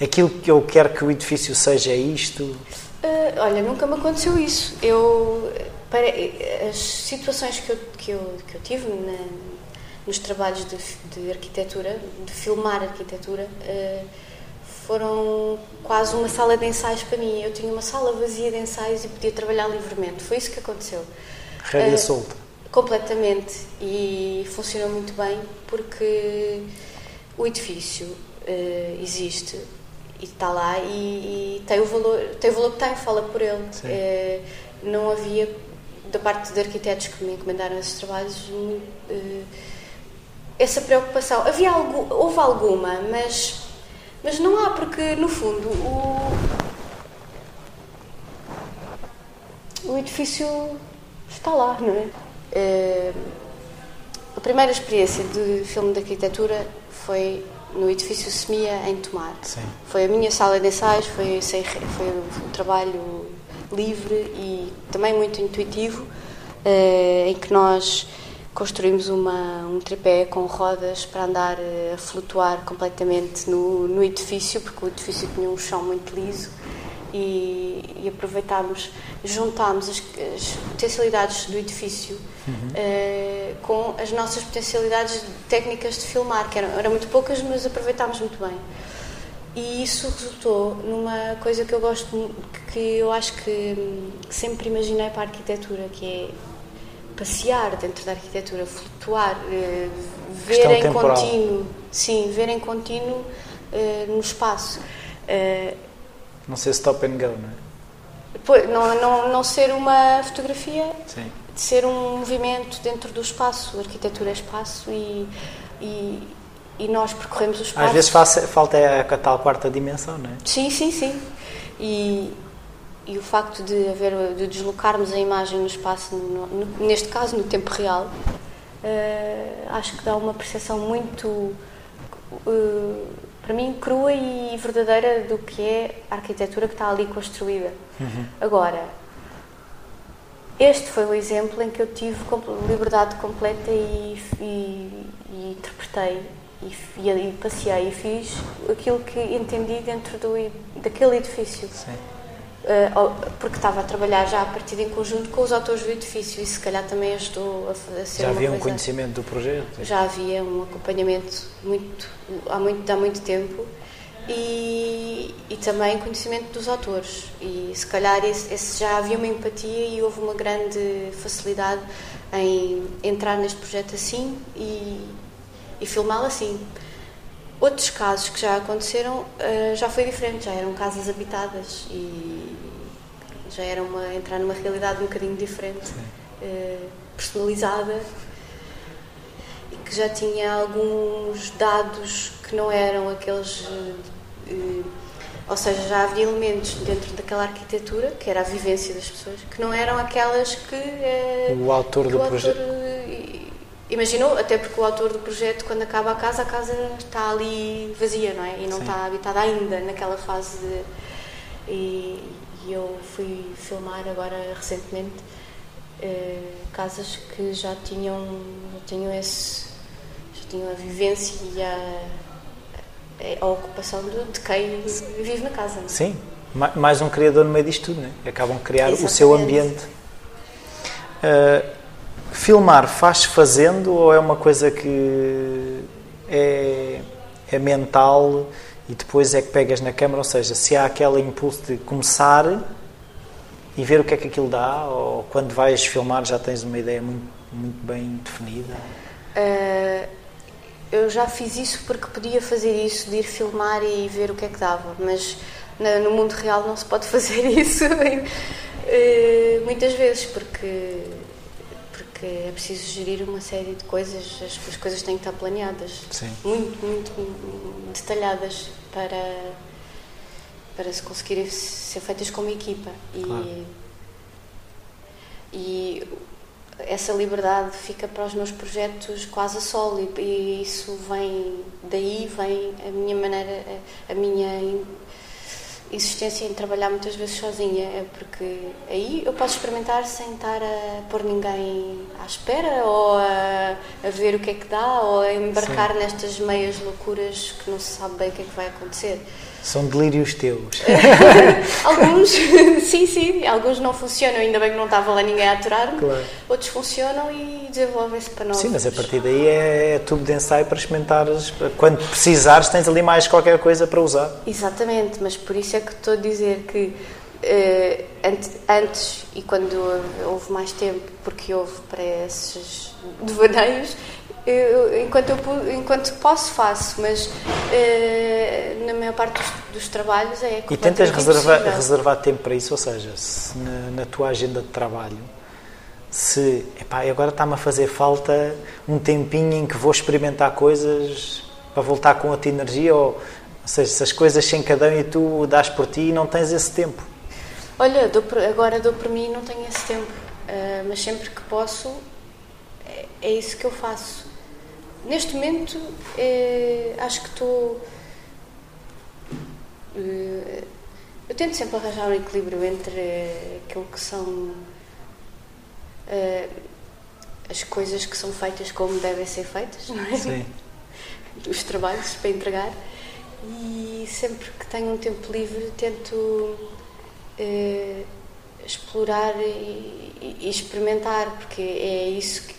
Speaker 1: aquilo que eu quero que o edifício seja é isto.
Speaker 2: Ah, olha, nunca me aconteceu isso. Eu, para, as situações que eu, que eu, que eu tive na, nos trabalhos de, de arquitetura, de filmar arquitetura, ah, foram quase uma sala de ensaios para mim. Eu tinha uma sala vazia de ensaios e podia trabalhar livremente. Foi isso que aconteceu.
Speaker 1: Rédea
Speaker 2: Ah,
Speaker 1: solta.
Speaker 2: Completamente. E funcionou muito bem porque o edifício eh, existe e está lá e, e tem, o valor, tem o valor que tem, fala por ele. Eh, não havia, da parte de arquitetos que me encomendaram esses trabalhos, eh, essa preocupação. Havia algo, houve alguma, mas, mas não há, porque no fundo o, o edifício está lá, não é? Eh, a primeira experiência de filme de arquitetura foi no edifício Semia, em Tomar.
Speaker 1: Sim.
Speaker 2: Foi a minha sala de ensaios, foi, sem foi um trabalho livre e também muito intuitivo, eh, em que nós construímos uma, um tripé com rodas para andar eh, a flutuar completamente no, no edifício, porque o edifício tinha um chão muito liso e, e aproveitámos, juntámos as, as potencialidades do edifício eh, com as nossas potencialidades técnicas de filmar, que eram, eram muito poucas, mas aproveitámos muito bem. E isso resultou numa coisa que eu gosto, que eu acho que hum, sempre imaginei para a arquitetura, que é passear dentro da arquitetura, flutuar, eh, ver
Speaker 1: Questão
Speaker 2: em
Speaker 1: temporal.
Speaker 2: contínuo, sim, ver em contínuo eh, no espaço. Eh,
Speaker 1: Não sei se stop and go, não é?
Speaker 2: Pois, não, não, não ser uma fotografia,
Speaker 1: Sim.
Speaker 2: de ser um movimento dentro do espaço. A arquitetura é espaço e, e, e nós percorremos o espaço.
Speaker 1: Às vezes falta, falta a tal quarta dimensão, não é?
Speaker 2: Sim, sim, sim. E, e o facto de haver de deslocarmos a imagem no espaço, no- no- neste caso no tempo real, eh, acho que dá uma percepção muito, eh, para mim, crua e verdadeira do que é a arquitetura que está ali construída. Agora, este foi o exemplo em que eu tive liberdade completa e, e- e interpretei e, e, passei e fiz aquilo que entendi dentro do, daquele edifício.
Speaker 1: Sim.
Speaker 2: Eh, porque estava a trabalhar já a partir em conjunto com os autores do edifício e se calhar também ajudou a, ser
Speaker 1: Já havia um conhecimento do projeto?
Speaker 2: Já havia um acompanhamento muito, há, muito, há muito tempo e, e também conhecimento dos autores. E se calhar esse, esse já havia uma empatia e houve uma grande facilidade em entrar neste projeto assim e, e filmá-lo assim. Outros casos que já aconteceram eh, já foi diferente, já eram casas habitadas e já era uma, entrar numa realidade um bocadinho diferente, eh, personalizada e que já tinha alguns dados que não eram aqueles. eh, ou seja, já havia elementos dentro daquela arquitetura, que era a vivência das pessoas, que não eram aquelas que.
Speaker 1: O autor
Speaker 2: que
Speaker 1: do projeto.
Speaker 2: Imaginou, até porque o autor do projeto, quando acaba a casa, a casa está ali vazia, não é? E não
Speaker 1: Sim.
Speaker 2: está habitada ainda naquela fase de. E, e eu fui filmar agora recentemente eh, casas que já tinham, já tinham esse. já tinham a vivência e a, a ocupação de, de quem vive na casa. não é?
Speaker 1: Sim, ma- mais um criador no meio disto tudo, não é? Acabam de criar o
Speaker 2: Exatamente.
Speaker 1: seu ambiente. Ah, filmar faz fazendo ou é uma coisa que é, é mental e depois é que pegas na câmera? Ou seja, se há aquele impulso de começar e ver o que é que aquilo dá, ou quando vais filmar já tens uma ideia muito, muito bem definida?
Speaker 2: Uh, eu já fiz isso porque podia fazer isso, de ir filmar e ver o que é que dava, mas no mundo real não se pode fazer isso muitas vezes, porque, porque é preciso gerir uma série de coisas, as, as coisas têm que estar planeadas,
Speaker 1: Sim.
Speaker 2: muito, muito detalhadas para, para se conseguirem ser feitas como equipa. E,
Speaker 1: Claro.
Speaker 2: e essa liberdade fica para os meus projetos quase a solo e, e isso vem daí vem a minha maneira a, a minha in- insistência em trabalhar muitas vezes sozinha é porque aí eu posso experimentar sem estar a pôr ninguém à espera ou a, a ver o que é que dá ou a embarcar nestas meias loucuras que não se sabe bem o que é que vai acontecer
Speaker 1: São delírios teus.
Speaker 2: Alguns, sim, sim, alguns não funcionam, ainda bem que não estava lá ninguém a aturar-me.
Speaker 1: Claro.
Speaker 2: Outros funcionam e desenvolvem-se para novos.
Speaker 1: Sim, mas a partir daí é, é tubo de ensaio para experimentares. Quando precisares, tens ali mais qualquer coisa para usar.
Speaker 2: Exatamente, mas por isso é que estou a dizer que eh, ante- antes e quando houve mais tempo, porque houve para esses devaneios, eu, enquanto, eu, enquanto posso, faço, mas eh, na maior parte dos, dos trabalhos é
Speaker 1: E tentas reservar, reservar tempo para isso, ou seja, se na, na tua agenda de trabalho, se epá, agora está-me a fazer falta um tempinho em que vou experimentar coisas para voltar com outra energia, ou, ou seja, se as coisas se encadeiam e tu dás por ti e não tens esse tempo.
Speaker 2: Olha, dou por- agora dou por mim e não tenho esse tempo, Ah, mas sempre que posso é, é isso que eu faço. Neste momento eh, acho que estou. eh, eu tento sempre arranjar um equilíbrio entre eh, aquilo que são eh, as coisas que são feitas como devem ser feitas, não é? os trabalhos para entregar e sempre que tenho um tempo livre tento eh, explorar e- e experimentar porque é isso que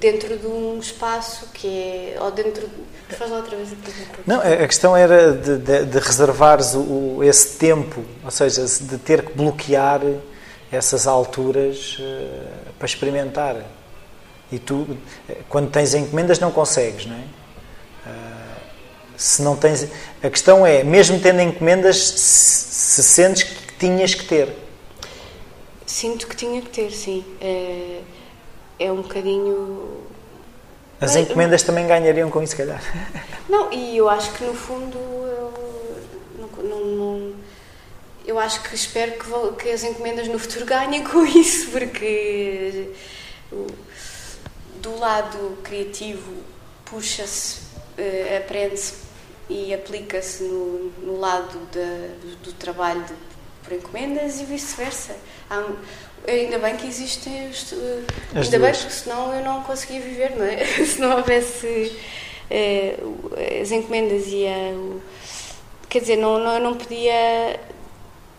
Speaker 2: dentro de um espaço que é ou dentro faz lá outra vez a pergunta
Speaker 1: Não, a questão era de, de, de reservares o, esse tempo, ou seja, de ter que bloquear essas alturas eh, para experimentar. E tu, eh, quando tens encomendas, não consegues, não é? Ah, se não tens, a questão é, mesmo tendo encomendas, se, se sentes que tinhas que ter.
Speaker 2: sinto que tinha que ter sim é, é um bocadinho
Speaker 1: As encomendas também ganhariam com isso, se calhar.
Speaker 2: Não, e eu acho que no fundo eu não, não- eu acho que espero que, que as encomendas no futuro ganhem com isso, porque do lado criativo puxa-se, eh, aprende-se e aplica-se no, no lado da- do, do trabalho de- por encomendas e vice-versa. Ainda bem que existem os, eh,
Speaker 1: As
Speaker 2: ainda bem
Speaker 1: duas.
Speaker 2: porque senão eu não conseguia viver, não é? Se não houvesse eh, as encomendas e a, o- quer dizer, não, não, eu não podia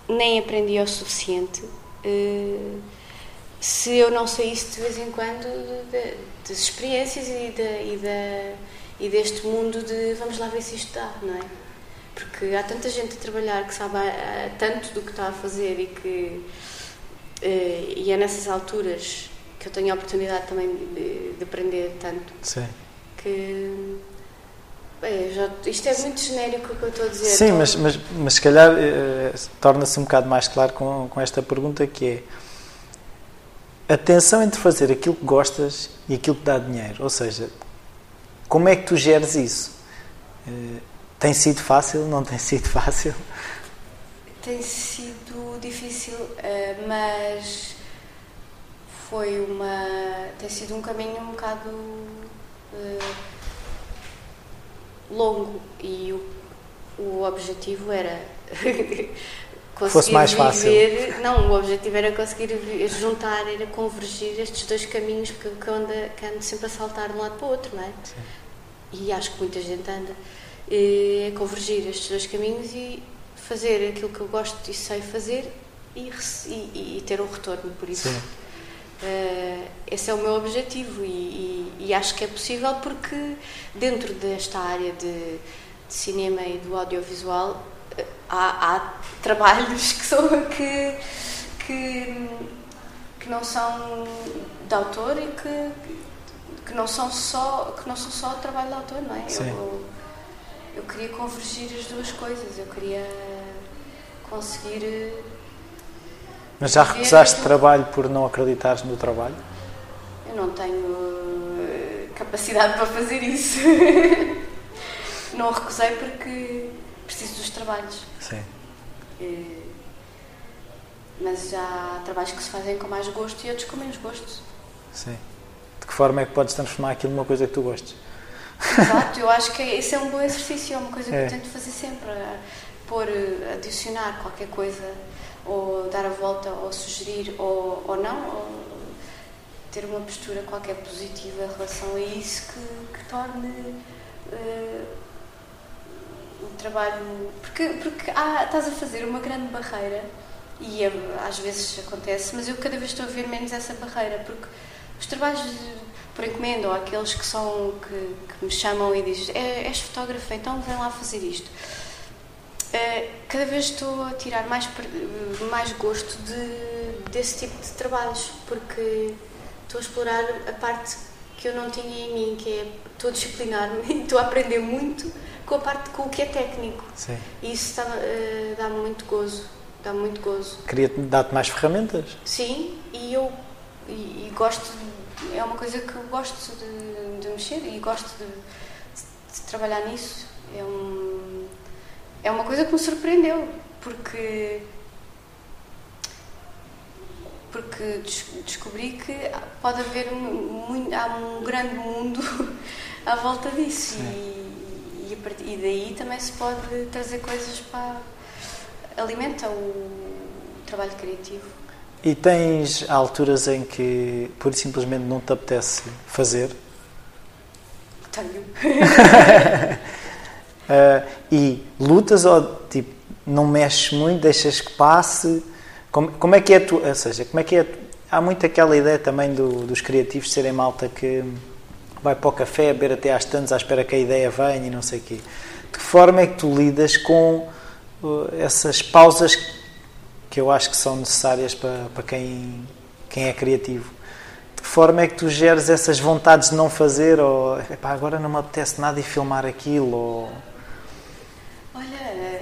Speaker 2: nem aprendia o suficiente eh, se eu não saísse de vez em quando de- das experiências e, da, e, da, e deste mundo de vamos lá ver se isto dá, não é? Porque há tanta gente a trabalhar que sabe tanto do que está a fazer e que e é nessas alturas que eu tenho a oportunidade também de, de aprender tanto
Speaker 1: Sim.
Speaker 2: que bem, eu já- isto é muito genérico o que eu estou a dizer.
Speaker 1: Sim,
Speaker 2: Estou-
Speaker 1: mas, mas, mas se calhar eh, torna-se um bocado mais claro com, com esta pergunta que é a tensão entre fazer aquilo que gostas e aquilo que dá dinheiro. Ou seja, como é que tu geres isso? Eh, tem sido fácil? Não tem sido fácil?
Speaker 2: Tem sido difícil, eh, mas foi uma. tem sido um caminho um bocado eh, longo e o, o objetivo era conseguir
Speaker 1: Fosse mais fácil.
Speaker 2: viver. Não, o objetivo era conseguir juntar, era convergir estes dois caminhos que, que, anda, que ando sempre a saltar de um lado para o outro, não é? E acho que muita gente anda. É convergir estes dois caminhos e fazer aquilo que eu gosto e sei fazer e, e- e ter um retorno por isso.
Speaker 1: Sim.
Speaker 2: Eh, esse é o meu objetivo e, e- acho que é possível porque dentro desta área de, de cinema e do audiovisual eh, há, há trabalhos que são que, que, que não são de autor e que, que não são só que não são só trabalho de autor, não é?
Speaker 1: Sim.
Speaker 2: Eu, eu queria convergir as duas coisas, eu queria conseguir. eh,
Speaker 1: Mas já recusaste trabalho por não acreditares no trabalho?
Speaker 2: Eu não tenho eh, capacidade para fazer isso. não recusei porque preciso dos trabalhos.
Speaker 1: Sim.
Speaker 2: Eh, Mas já há trabalhos que se fazem com mais gosto e outros com menos gosto.
Speaker 1: Sim. De que forma é que podes transformar aquilo numa coisa que tu gostes?
Speaker 2: Exato, eu acho que esse é um bom exercício, é uma coisa que
Speaker 1: É.
Speaker 2: eu tento fazer sempre. Pôr, eh, adicionar qualquer coisa, ou dar a volta, ou sugerir, ou, ou não, ou ter uma postura qualquer positiva em relação a isso que, que torne eh, o trabalho. Porque, porque há, estás a fazer uma grande barreira, e é- às vezes acontece, mas eu cada vez estou a ver menos essa barreira, porque os trabalhos por encomenda ou aqueles que são que, que me chamam e dizem "É- és fotógrafo, então vem lá fazer isto. Eh, cada vez estou a tirar mais, per- mais gosto de, desse tipo de trabalhos, porque estou a explorar a parte que eu não tinha em mim, que é estou a disciplinar-me e estou a aprender muito com a parte com o que é técnico.
Speaker 1: Sim.
Speaker 2: E isso dá- eh, dá-me muito gozo, dá-me muito gozo.
Speaker 1: Queria dar-te mais ferramentas?
Speaker 2: Sim, e eu e, e gosto, de- é uma coisa que eu gosto de, de mexer e gosto de, de trabalhar nisso. É, um, é uma coisa que me surpreendeu, porque, porque des- descobri que pode haver um, muito, há um grande mundo à volta disso e, e, partir- e daí também se pode trazer coisas para. alimenta o trabalho criativo.
Speaker 1: E tens alturas em que pura e simplesmente não te apetece fazer?
Speaker 2: Tenho.
Speaker 1: Ah, e lutas ou tipo, não mexes muito, deixas que passe? Como, como é que é tu? Ou seja, como é que é? tu- Há muito aquela ideia também do- dos criativos serem malta que vai para o café, beber até às tantas à espera que a ideia venha e não sei o quê. De que forma é que tu lidas com uh, essas pausas que eu acho que são necessárias para, para quem, quem é criativo? De que forma é que tu geres essas vontades de não fazer ou "Epá, agora não me apetece nada e filmar aquilo? Ou...
Speaker 2: Olha,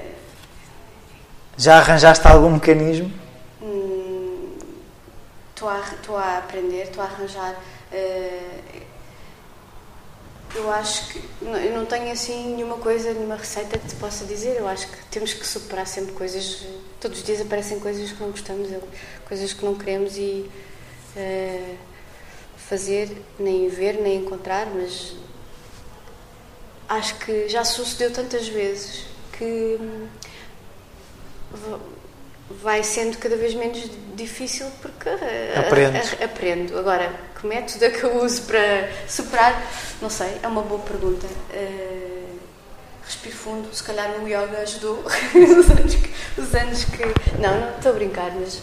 Speaker 1: Já arranjaste algum mecanismo?
Speaker 2: hum, estou a, estou a aprender, estou a arranjar. eh, eu acho que não- eu não tenho assim nenhuma coisa, nenhuma receita que te possa dizer. Eu acho que temos que superar sempre coisas. Todos os dias aparecem coisas que não gostamos, coisas que não queremos e eh, fazer, nem ver, nem encontrar, mas acho que já sucedeu tantas vezes que hum, va- vai sendo cada vez menos difícil porque eh,
Speaker 1: Aprendes.
Speaker 2: a- a- aprendo. Agora, que método é que eu uso para superar? Não sei, é uma boa pergunta. Eh, respiro fundo, se calhar no yoga ajudou os, anos que, os anos que. Não, não estou a brincar, mas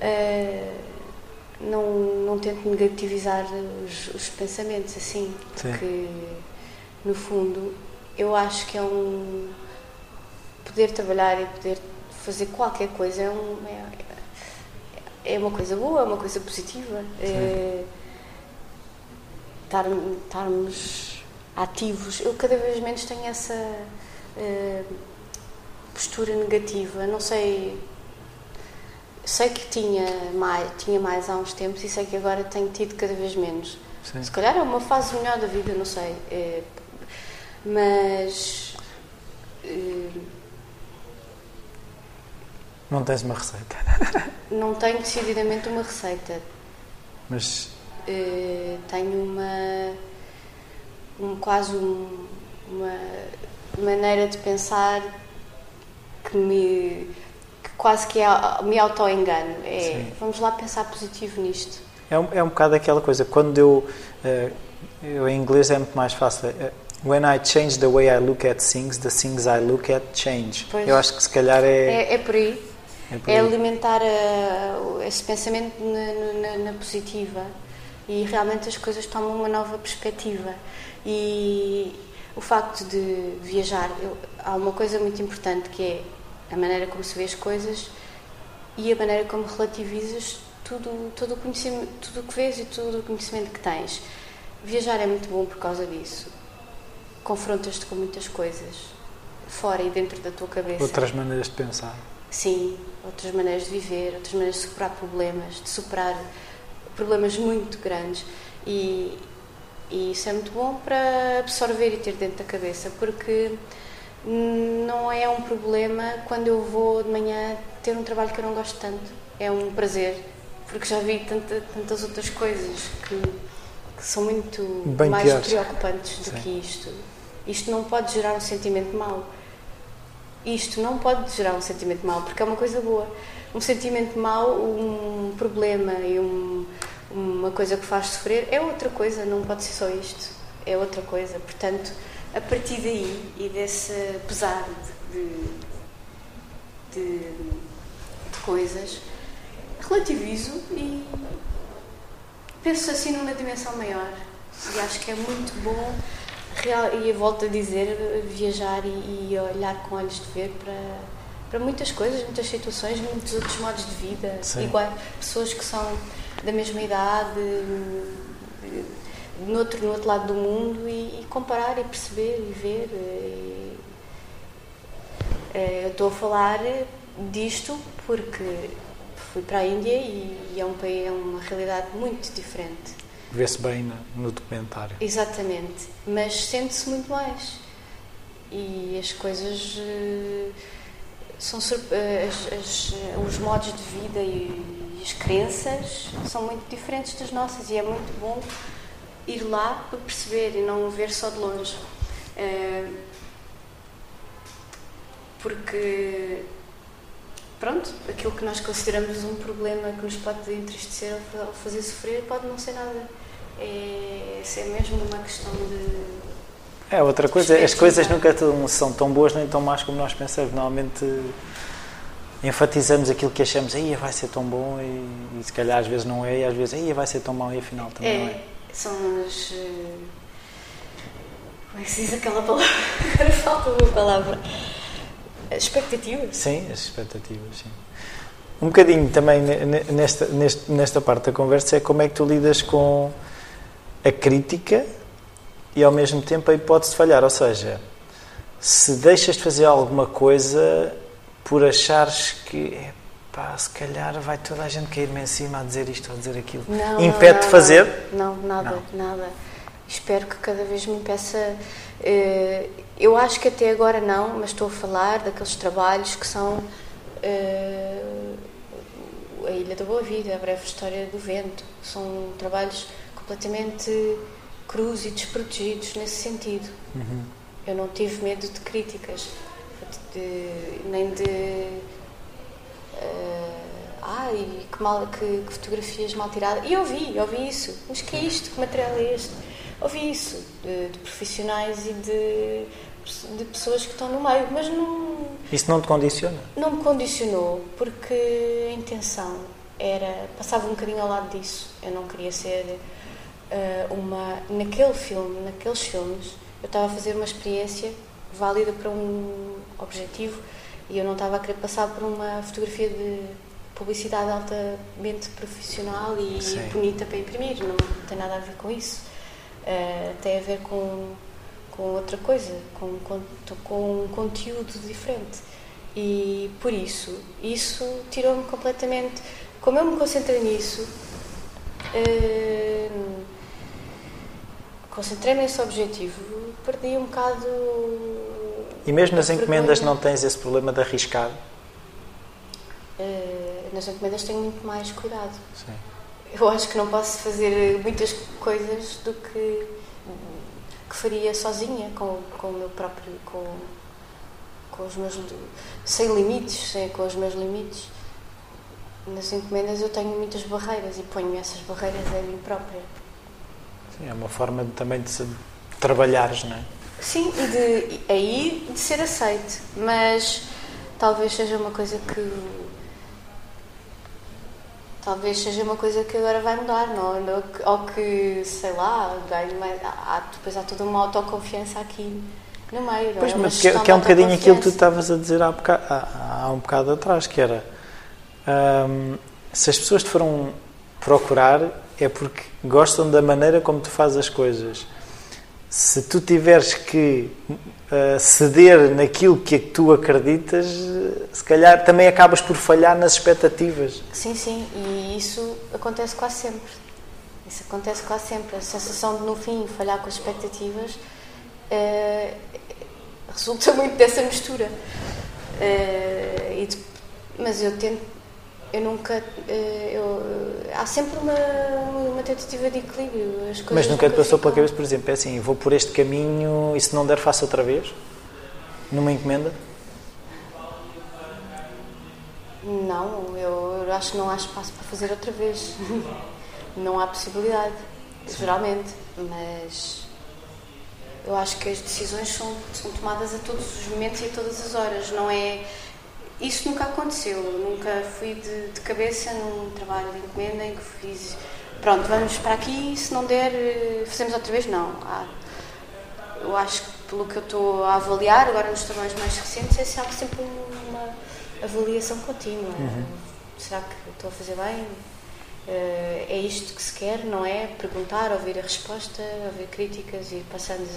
Speaker 2: eh, não, não tento negativizar os, os pensamentos assim,
Speaker 1: Sim.
Speaker 2: porque no fundo eu acho que é um poder trabalhar e poder fazer qualquer coisa é, um, é, é uma coisa boa, é uma coisa positiva. É, estar- estarmos ativos. Eu cada vez menos tenho essa eh, postura negativa. Não sei. Sei que tinha mais, tinha mais há uns tempos e sei que agora tenho tido cada vez menos.
Speaker 1: Sim.
Speaker 2: Se calhar é uma fase melhor da vida, não sei. É, mas. eh,
Speaker 1: Não tens uma receita.
Speaker 2: não tenho decididamente uma receita.
Speaker 1: Mas
Speaker 2: Eh, tenho uma. Um, quase um- uma maneira de pensar que me. que quase que é, me auto-engano. É, vamos lá pensar positivo nisto.
Speaker 1: é um, é um bocado aquela coisa. Quando eu. eh, eu em inglês é muito mais fácil. Eh, When I change the way I look at things, the things I look at change.
Speaker 2: Pois.
Speaker 1: Eu acho que se calhar é.
Speaker 2: É, é por aí.
Speaker 1: É
Speaker 2: É alimentar a- esse pensamento na, na- na positiva e realmente as coisas tomam uma nova perspectiva. E o facto de viajar, eu- há uma coisa muito importante que é a maneira como se vê as coisas e a maneira como relativizas tudo, todo o conhecimento, tudo o que vês e todo o conhecimento que tens. Viajar é muito bom por causa disso. Confrontas-te com muitas coisas, fora e dentro da tua cabeça.
Speaker 1: Outras maneiras de pensar.
Speaker 2: Sim, outras maneiras de viver, outras maneiras de superar problemas, de superar problemas muito grandes. E, e isso é muito bom para absorver e ter dentro da cabeça, porque não é um problema quando eu vou de manhã ter um trabalho que eu não gosto tanto. É um prazer, porque já vi tanta, tantas outras coisas que, que são muito
Speaker 1: Bem
Speaker 2: mais
Speaker 1: piores.
Speaker 2: preocupantes do
Speaker 1: Sim.
Speaker 2: que isto. Isto não pode gerar um sentimento mau. Isto não pode gerar um sentimento mau, porque é uma coisa boa. Um sentimento mau, um problema e um, uma coisa que faz sofrer é outra coisa, não pode ser só isto. É outra coisa. Portanto, a partir daí e desse pesar de, de, de coisas, relativizo e penso assim numa dimensão maior. E acho que é muito bom, real, e eu volto a dizer, viajar e, e olhar com olhos de ver para, para muitas coisas, muitas situações, muitos outros modos de vida.
Speaker 1: Sim.
Speaker 2: Igual, pessoas que são da mesma idade, no outro, no outro lado do mundo e, e comparar e perceber e ver. E, eh, eu estou a falar disto porque fui para a Índia e, e é, um país, é uma realidade muito diferente.
Speaker 1: Vê-se bem no, documentário.
Speaker 2: Exatamente, mas sente-se muito mais. E as coisas eh, são eh, as- as- os modos de vida e, as crenças são muito diferentes das nossas e é muito bom ir lá para perceber e não ver só de longe. Eh, porque pronto, aquilo que nós consideramos um problema que nos pode entristecer ou fazer sofrer pode não ser nada. É, isso é mesmo uma questão de.
Speaker 1: É, outra coisa, as coisas nunca são tão boas nem tão más como nós pensamos. Normalmente enfatizamos aquilo que achamos, aí vai ser tão bom e, e se calhar às vezes não é, e às vezes aí vai ser tão mau e afinal também não é.
Speaker 2: É, são as. eh, Como é que se diz aquela palavra? Agora falta uma palavra. Expectativas.
Speaker 1: Sim, as expectativas, sim. Um bocadinho também ne- ne- nesta, nesta parte da conversa é como é que tu lidas com a crítica e ao mesmo tempo a hipótese de falhar. Ou seja, se deixas de fazer alguma coisa por achares que pá, se calhar vai toda a gente cair-me em cima a dizer isto ou a dizer aquilo,
Speaker 2: Não,
Speaker 1: impede
Speaker 2: não,
Speaker 1: de
Speaker 2: não,
Speaker 1: fazer.
Speaker 2: Não, nada, nada. Espero que cada vez me impeça. eh, eu acho que até agora não, mas estou a falar daqueles trabalhos que são eh, a Ilha da Boa Vida, a breve história do vento. São trabalhos completamente crus e desprotegidos nesse sentido.
Speaker 1: Uhum.
Speaker 2: Eu não tive medo de críticas, de- nem de. eh, ai, que, mal, que, que fotografias mal tiradas. E ouvi, ouvi isso. Mas que é isto? Que material é este? Ouvi isso de, de profissionais e de, de pessoas que estão no meio, mas não,
Speaker 1: Isso não te condiciona?
Speaker 2: não me condicionou, porque a intenção era. passava um bocadinho ao lado disso. Eu não queria ser eh, uma. naquele filme, naqueles filmes, eu estava a fazer uma experiência válida para um objetivo e eu não estava a querer passar por uma fotografia de publicidade altamente profissional e
Speaker 1: Sim.
Speaker 2: bonita para imprimir. Não tem nada a ver com isso. Eh, tem a ver com, com outra coisa, com, com, com um conteúdo diferente. E por isso, isso tirou-me completamente. Como eu me concentrei nisso, eh, concentrei-me nesse objetivo, perdi um bocado.
Speaker 1: E mesmo nas encomendas
Speaker 2: vergonha.
Speaker 1: não tens esse problema de arriscar?
Speaker 2: Eh, nas encomendas tenho muito mais cuidado.
Speaker 1: Sim.
Speaker 2: Eu acho que não posso fazer muitas coisas do que, que faria sozinha, com, com o meu próprio. Com, com os meus. sem limites, sem, com os meus limites. Nas encomendas eu tenho muitas barreiras e ponho essas barreiras a mim própria.
Speaker 1: É uma forma de- também de se trabalhares, não é?
Speaker 2: Sim, e de, aí de ser aceite, mas talvez seja uma coisa que. Talvez seja uma coisa que agora vai mudar, não? Ou que- Ou que, sei lá, ganho mais. Há, depois há toda uma autoconfiança aqui no meio.
Speaker 1: Pois,
Speaker 2: é? Uma
Speaker 1: mas que, que é um
Speaker 2: de
Speaker 1: bocadinho aquilo que tu estavas a dizer há, há- há um bocado atrás, que era hum, se as pessoas te foram procurar é porque gostam da maneira como tu fazes as coisas. se tu tiveres que uh, ceder naquilo que tu acreditas, se calhar também acabas por falhar nas expectativas.
Speaker 2: Sim, sim, e isso acontece quase sempre. Isso acontece quase sempre. A sensação de no fim falhar com as expectativas uh, resulta muito dessa mistura. Uh, de, mas eu tento eu nunca. Eh, eu, há sempre uma, uma tentativa de equilíbrio.
Speaker 1: Mas nunca te passou pela cabeça, por exemplo, é assim: vou por este caminho e se não der, faço outra vez? Numa encomenda?
Speaker 2: Não, eu, eu acho que não há espaço para fazer outra vez. não há possibilidade, Sim. geralmente. Mas eu acho que as decisões são, são tomadas a todos os momentos e a todas as horas. Não é isso nunca aconteceu. Nunca fui de, de, cabeça num trabalho de encomenda em que fiz. Pronto, vamos para aqui, se não der, eh, fazemos outra vez. Não. Há, eu acho que, pelo que eu estou a avaliar, agora nos trabalhos mais recentes, é sempre uma avaliação contínua. Uhum. Será que estou a fazer bem? Uh, é isto que se quer, não é? Perguntar, ouvir a resposta, ouvir críticas e passando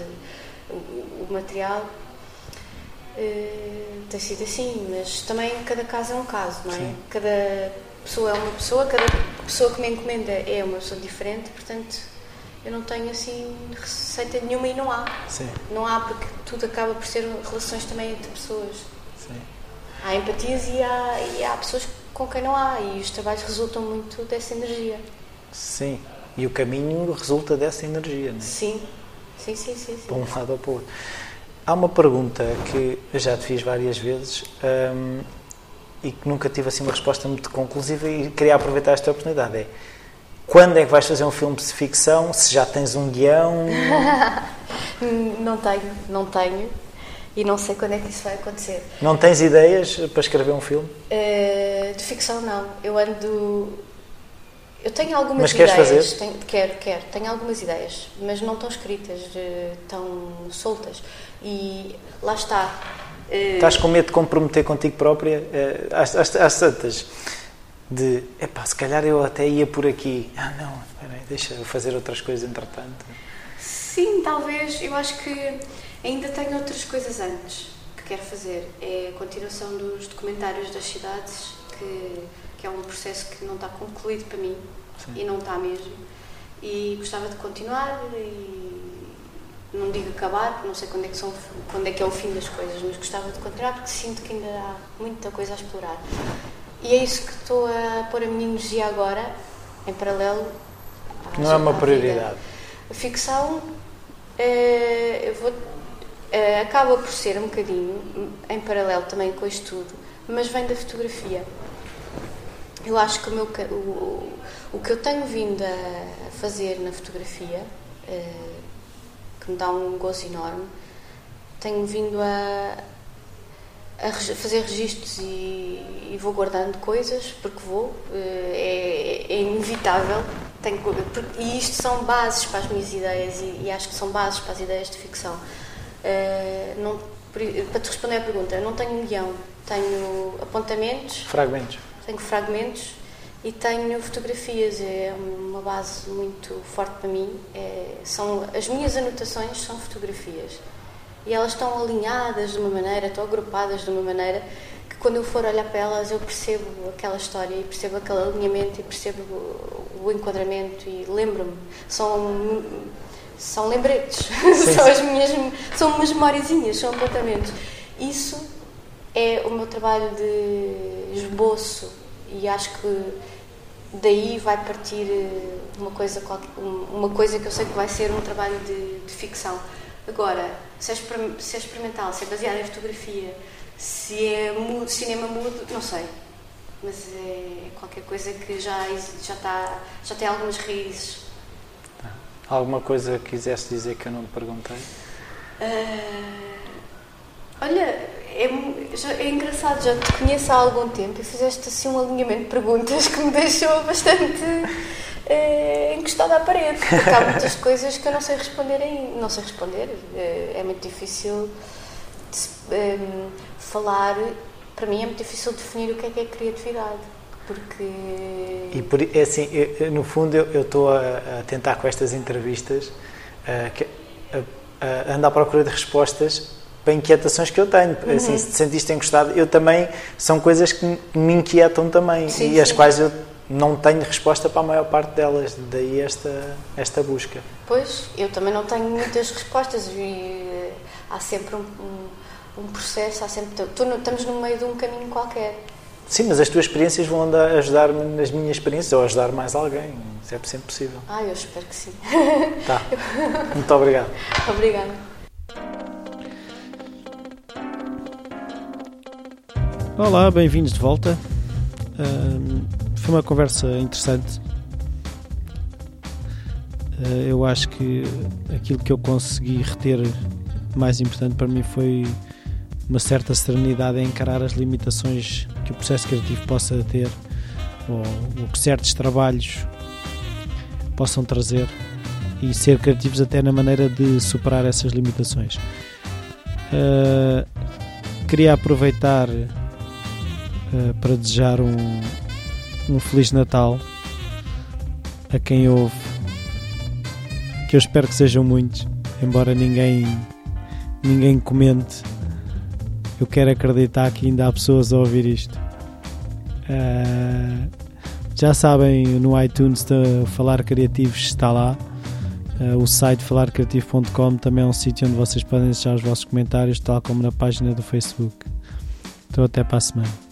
Speaker 2: o material Uh, tem sido assim, mas também cada caso é um caso, não é? Sim. Cada pessoa é uma pessoa, cada pessoa que me encomenda é uma pessoa diferente, portanto eu não tenho assim receita nenhuma e não há. Sim. Não há porque tudo acaba por ser relações também entre pessoas. Sim. Há empatias e há, e há pessoas com quem não há e os trabalhos resultam muito dessa energia.
Speaker 1: Sim, e o caminho resulta dessa energia, não é?
Speaker 2: Sim, sim, sim, sim. sim.
Speaker 1: Para um lado ou para o outro. Há uma pergunta que eu já te fiz várias vezes um, e que nunca tive assim uma resposta muito conclusiva e queria aproveitar esta oportunidade. É quando é que vais fazer um filme de ficção? Se já tens um guião?
Speaker 2: não tenho, não tenho. E não sei quando é que isso vai acontecer.
Speaker 1: Não tens ideias para escrever um filme?
Speaker 2: Uh, de ficção, não. Eu ando eu tenho algumas
Speaker 1: mas
Speaker 2: ideias.
Speaker 1: Mas queres fazer?
Speaker 2: Tenho, quero, quero. Tenho algumas ideias, mas não tão escritas, eh, tão soltas. E lá está.
Speaker 1: Eh, Estás com medo de comprometer contigo própria? Eh, às, às, às tantas, de, epá, se calhar eu até ia por aqui. Ah, não, aí, deixa eu fazer outras coisas entretanto.
Speaker 2: Sim, talvez. Eu acho que ainda tenho outras coisas antes que quero fazer. É a continuação dos documentários das cidades, que é um processo que não está concluído para mim Sim. e não está mesmo. E gostava de continuar e não digo acabar, porque não sei quando é, que são, quando é que é o fim das coisas, mas gostava de continuar porque sinto que ainda há muita coisa a explorar. E é isso que estou a pôr a minha energia agora, em paralelo.
Speaker 1: Não é uma prioridade.
Speaker 2: A ficção eh, vou, eh, acaba por ser um bocadinho, em paralelo também com isto tudo, mas vem da fotografia. Eu acho que o, meu, o, o que eu tenho vindo a fazer na fotografia, uh, que me dá um gozo enorme, tenho vindo a, a fazer registros e, e, vou guardando coisas, porque vou, uh, é, é, inevitável. Tenho, e isto são bases para as minhas ideias e, e acho que são bases para as ideias de ficção. Uh, não, para te responder à pergunta, não tenho guião, tenho apontamentos.
Speaker 1: Fragmentos
Speaker 2: tenho fragmentos e tenho fotografias. É uma base muito forte para mim. É, são, as minhas anotações são fotografias. E elas estão alinhadas de uma maneira, estão agrupadas de uma maneira que quando eu for olhar para elas eu percebo aquela história e percebo aquele alinhamento e percebo o, o enquadramento e lembro-me. São são lembretes, são as minhas são umas memóriazinhas, são apontamentos. Isso é o meu trabalho de esboço e acho que daí vai partir eh, uma coisa, uma coisa que eu sei que vai ser um trabalho de, de ficção. Agora, se é, se é experimental, se é baseado em fotografia, se é mudo, cinema mudo, não sei. Mas é qualquer coisa que já, já, está, já tem algumas raízes.
Speaker 1: Tá. Alguma coisa que quisesse dizer que eu não te perguntei?
Speaker 2: Uh, olha, é, é engraçado, já te conheço há algum tempo e fizeste assim um alinhamento de perguntas que me deixou bastante é, encostada à parede. Porque há muitas coisas que eu não sei responder em, não sei responder. É, é muito difícil de, é, falar. Para mim é muito difícil definir o que é que é criatividade. Porque.
Speaker 1: E por, é assim, eu, no fundo, eu estou a, a, tentar com estas entrevistas uh, que, a,
Speaker 3: uh, ando à procura de respostas para inquietações que eu tenho. Uhum. Assim, se te sentiste encostado, eu também, são coisas que me inquietam também
Speaker 2: Sim,
Speaker 3: e as
Speaker 2: sim.
Speaker 3: quais eu não tenho resposta para a maior parte delas, daí esta, esta busca.
Speaker 2: Pois, eu também não tenho muitas respostas e eh, há sempre um, um, um processo, há sempre. tu estamos no meio de um caminho qualquer.
Speaker 3: Sim, mas as tuas experiências vão ajudar-me nas minhas experiências ou ajudar mais alguém, isso é sempre possível.
Speaker 2: Ah, eu espero que sim.
Speaker 3: Tá. Muito obrigado.
Speaker 2: Obrigada.
Speaker 1: Olá, bem-vindos de volta. Ahm, foi uma conversa interessante. Ah, eu acho que aquilo que eu consegui reter mais importante para mim foi uma certa serenidade em encarar as limitações que o processo criativo possa ter ou o que certos trabalhos possam trazer e ser criativos até na maneira de superar essas limitações. Ah, queria aproveitar eh, para desejar um, um Feliz Natal a quem ouve, que eu espero que sejam muitos, embora ninguém, ninguém comente. Eu quero acreditar que ainda há pessoas a ouvir isto. Eh, já sabem, no iTunes Falar Criativos está lá. Eh, o site falarcreativo.com também é um sítio onde vocês podem deixar os vossos comentários, tal como na página do Facebook. Então, até para a semana.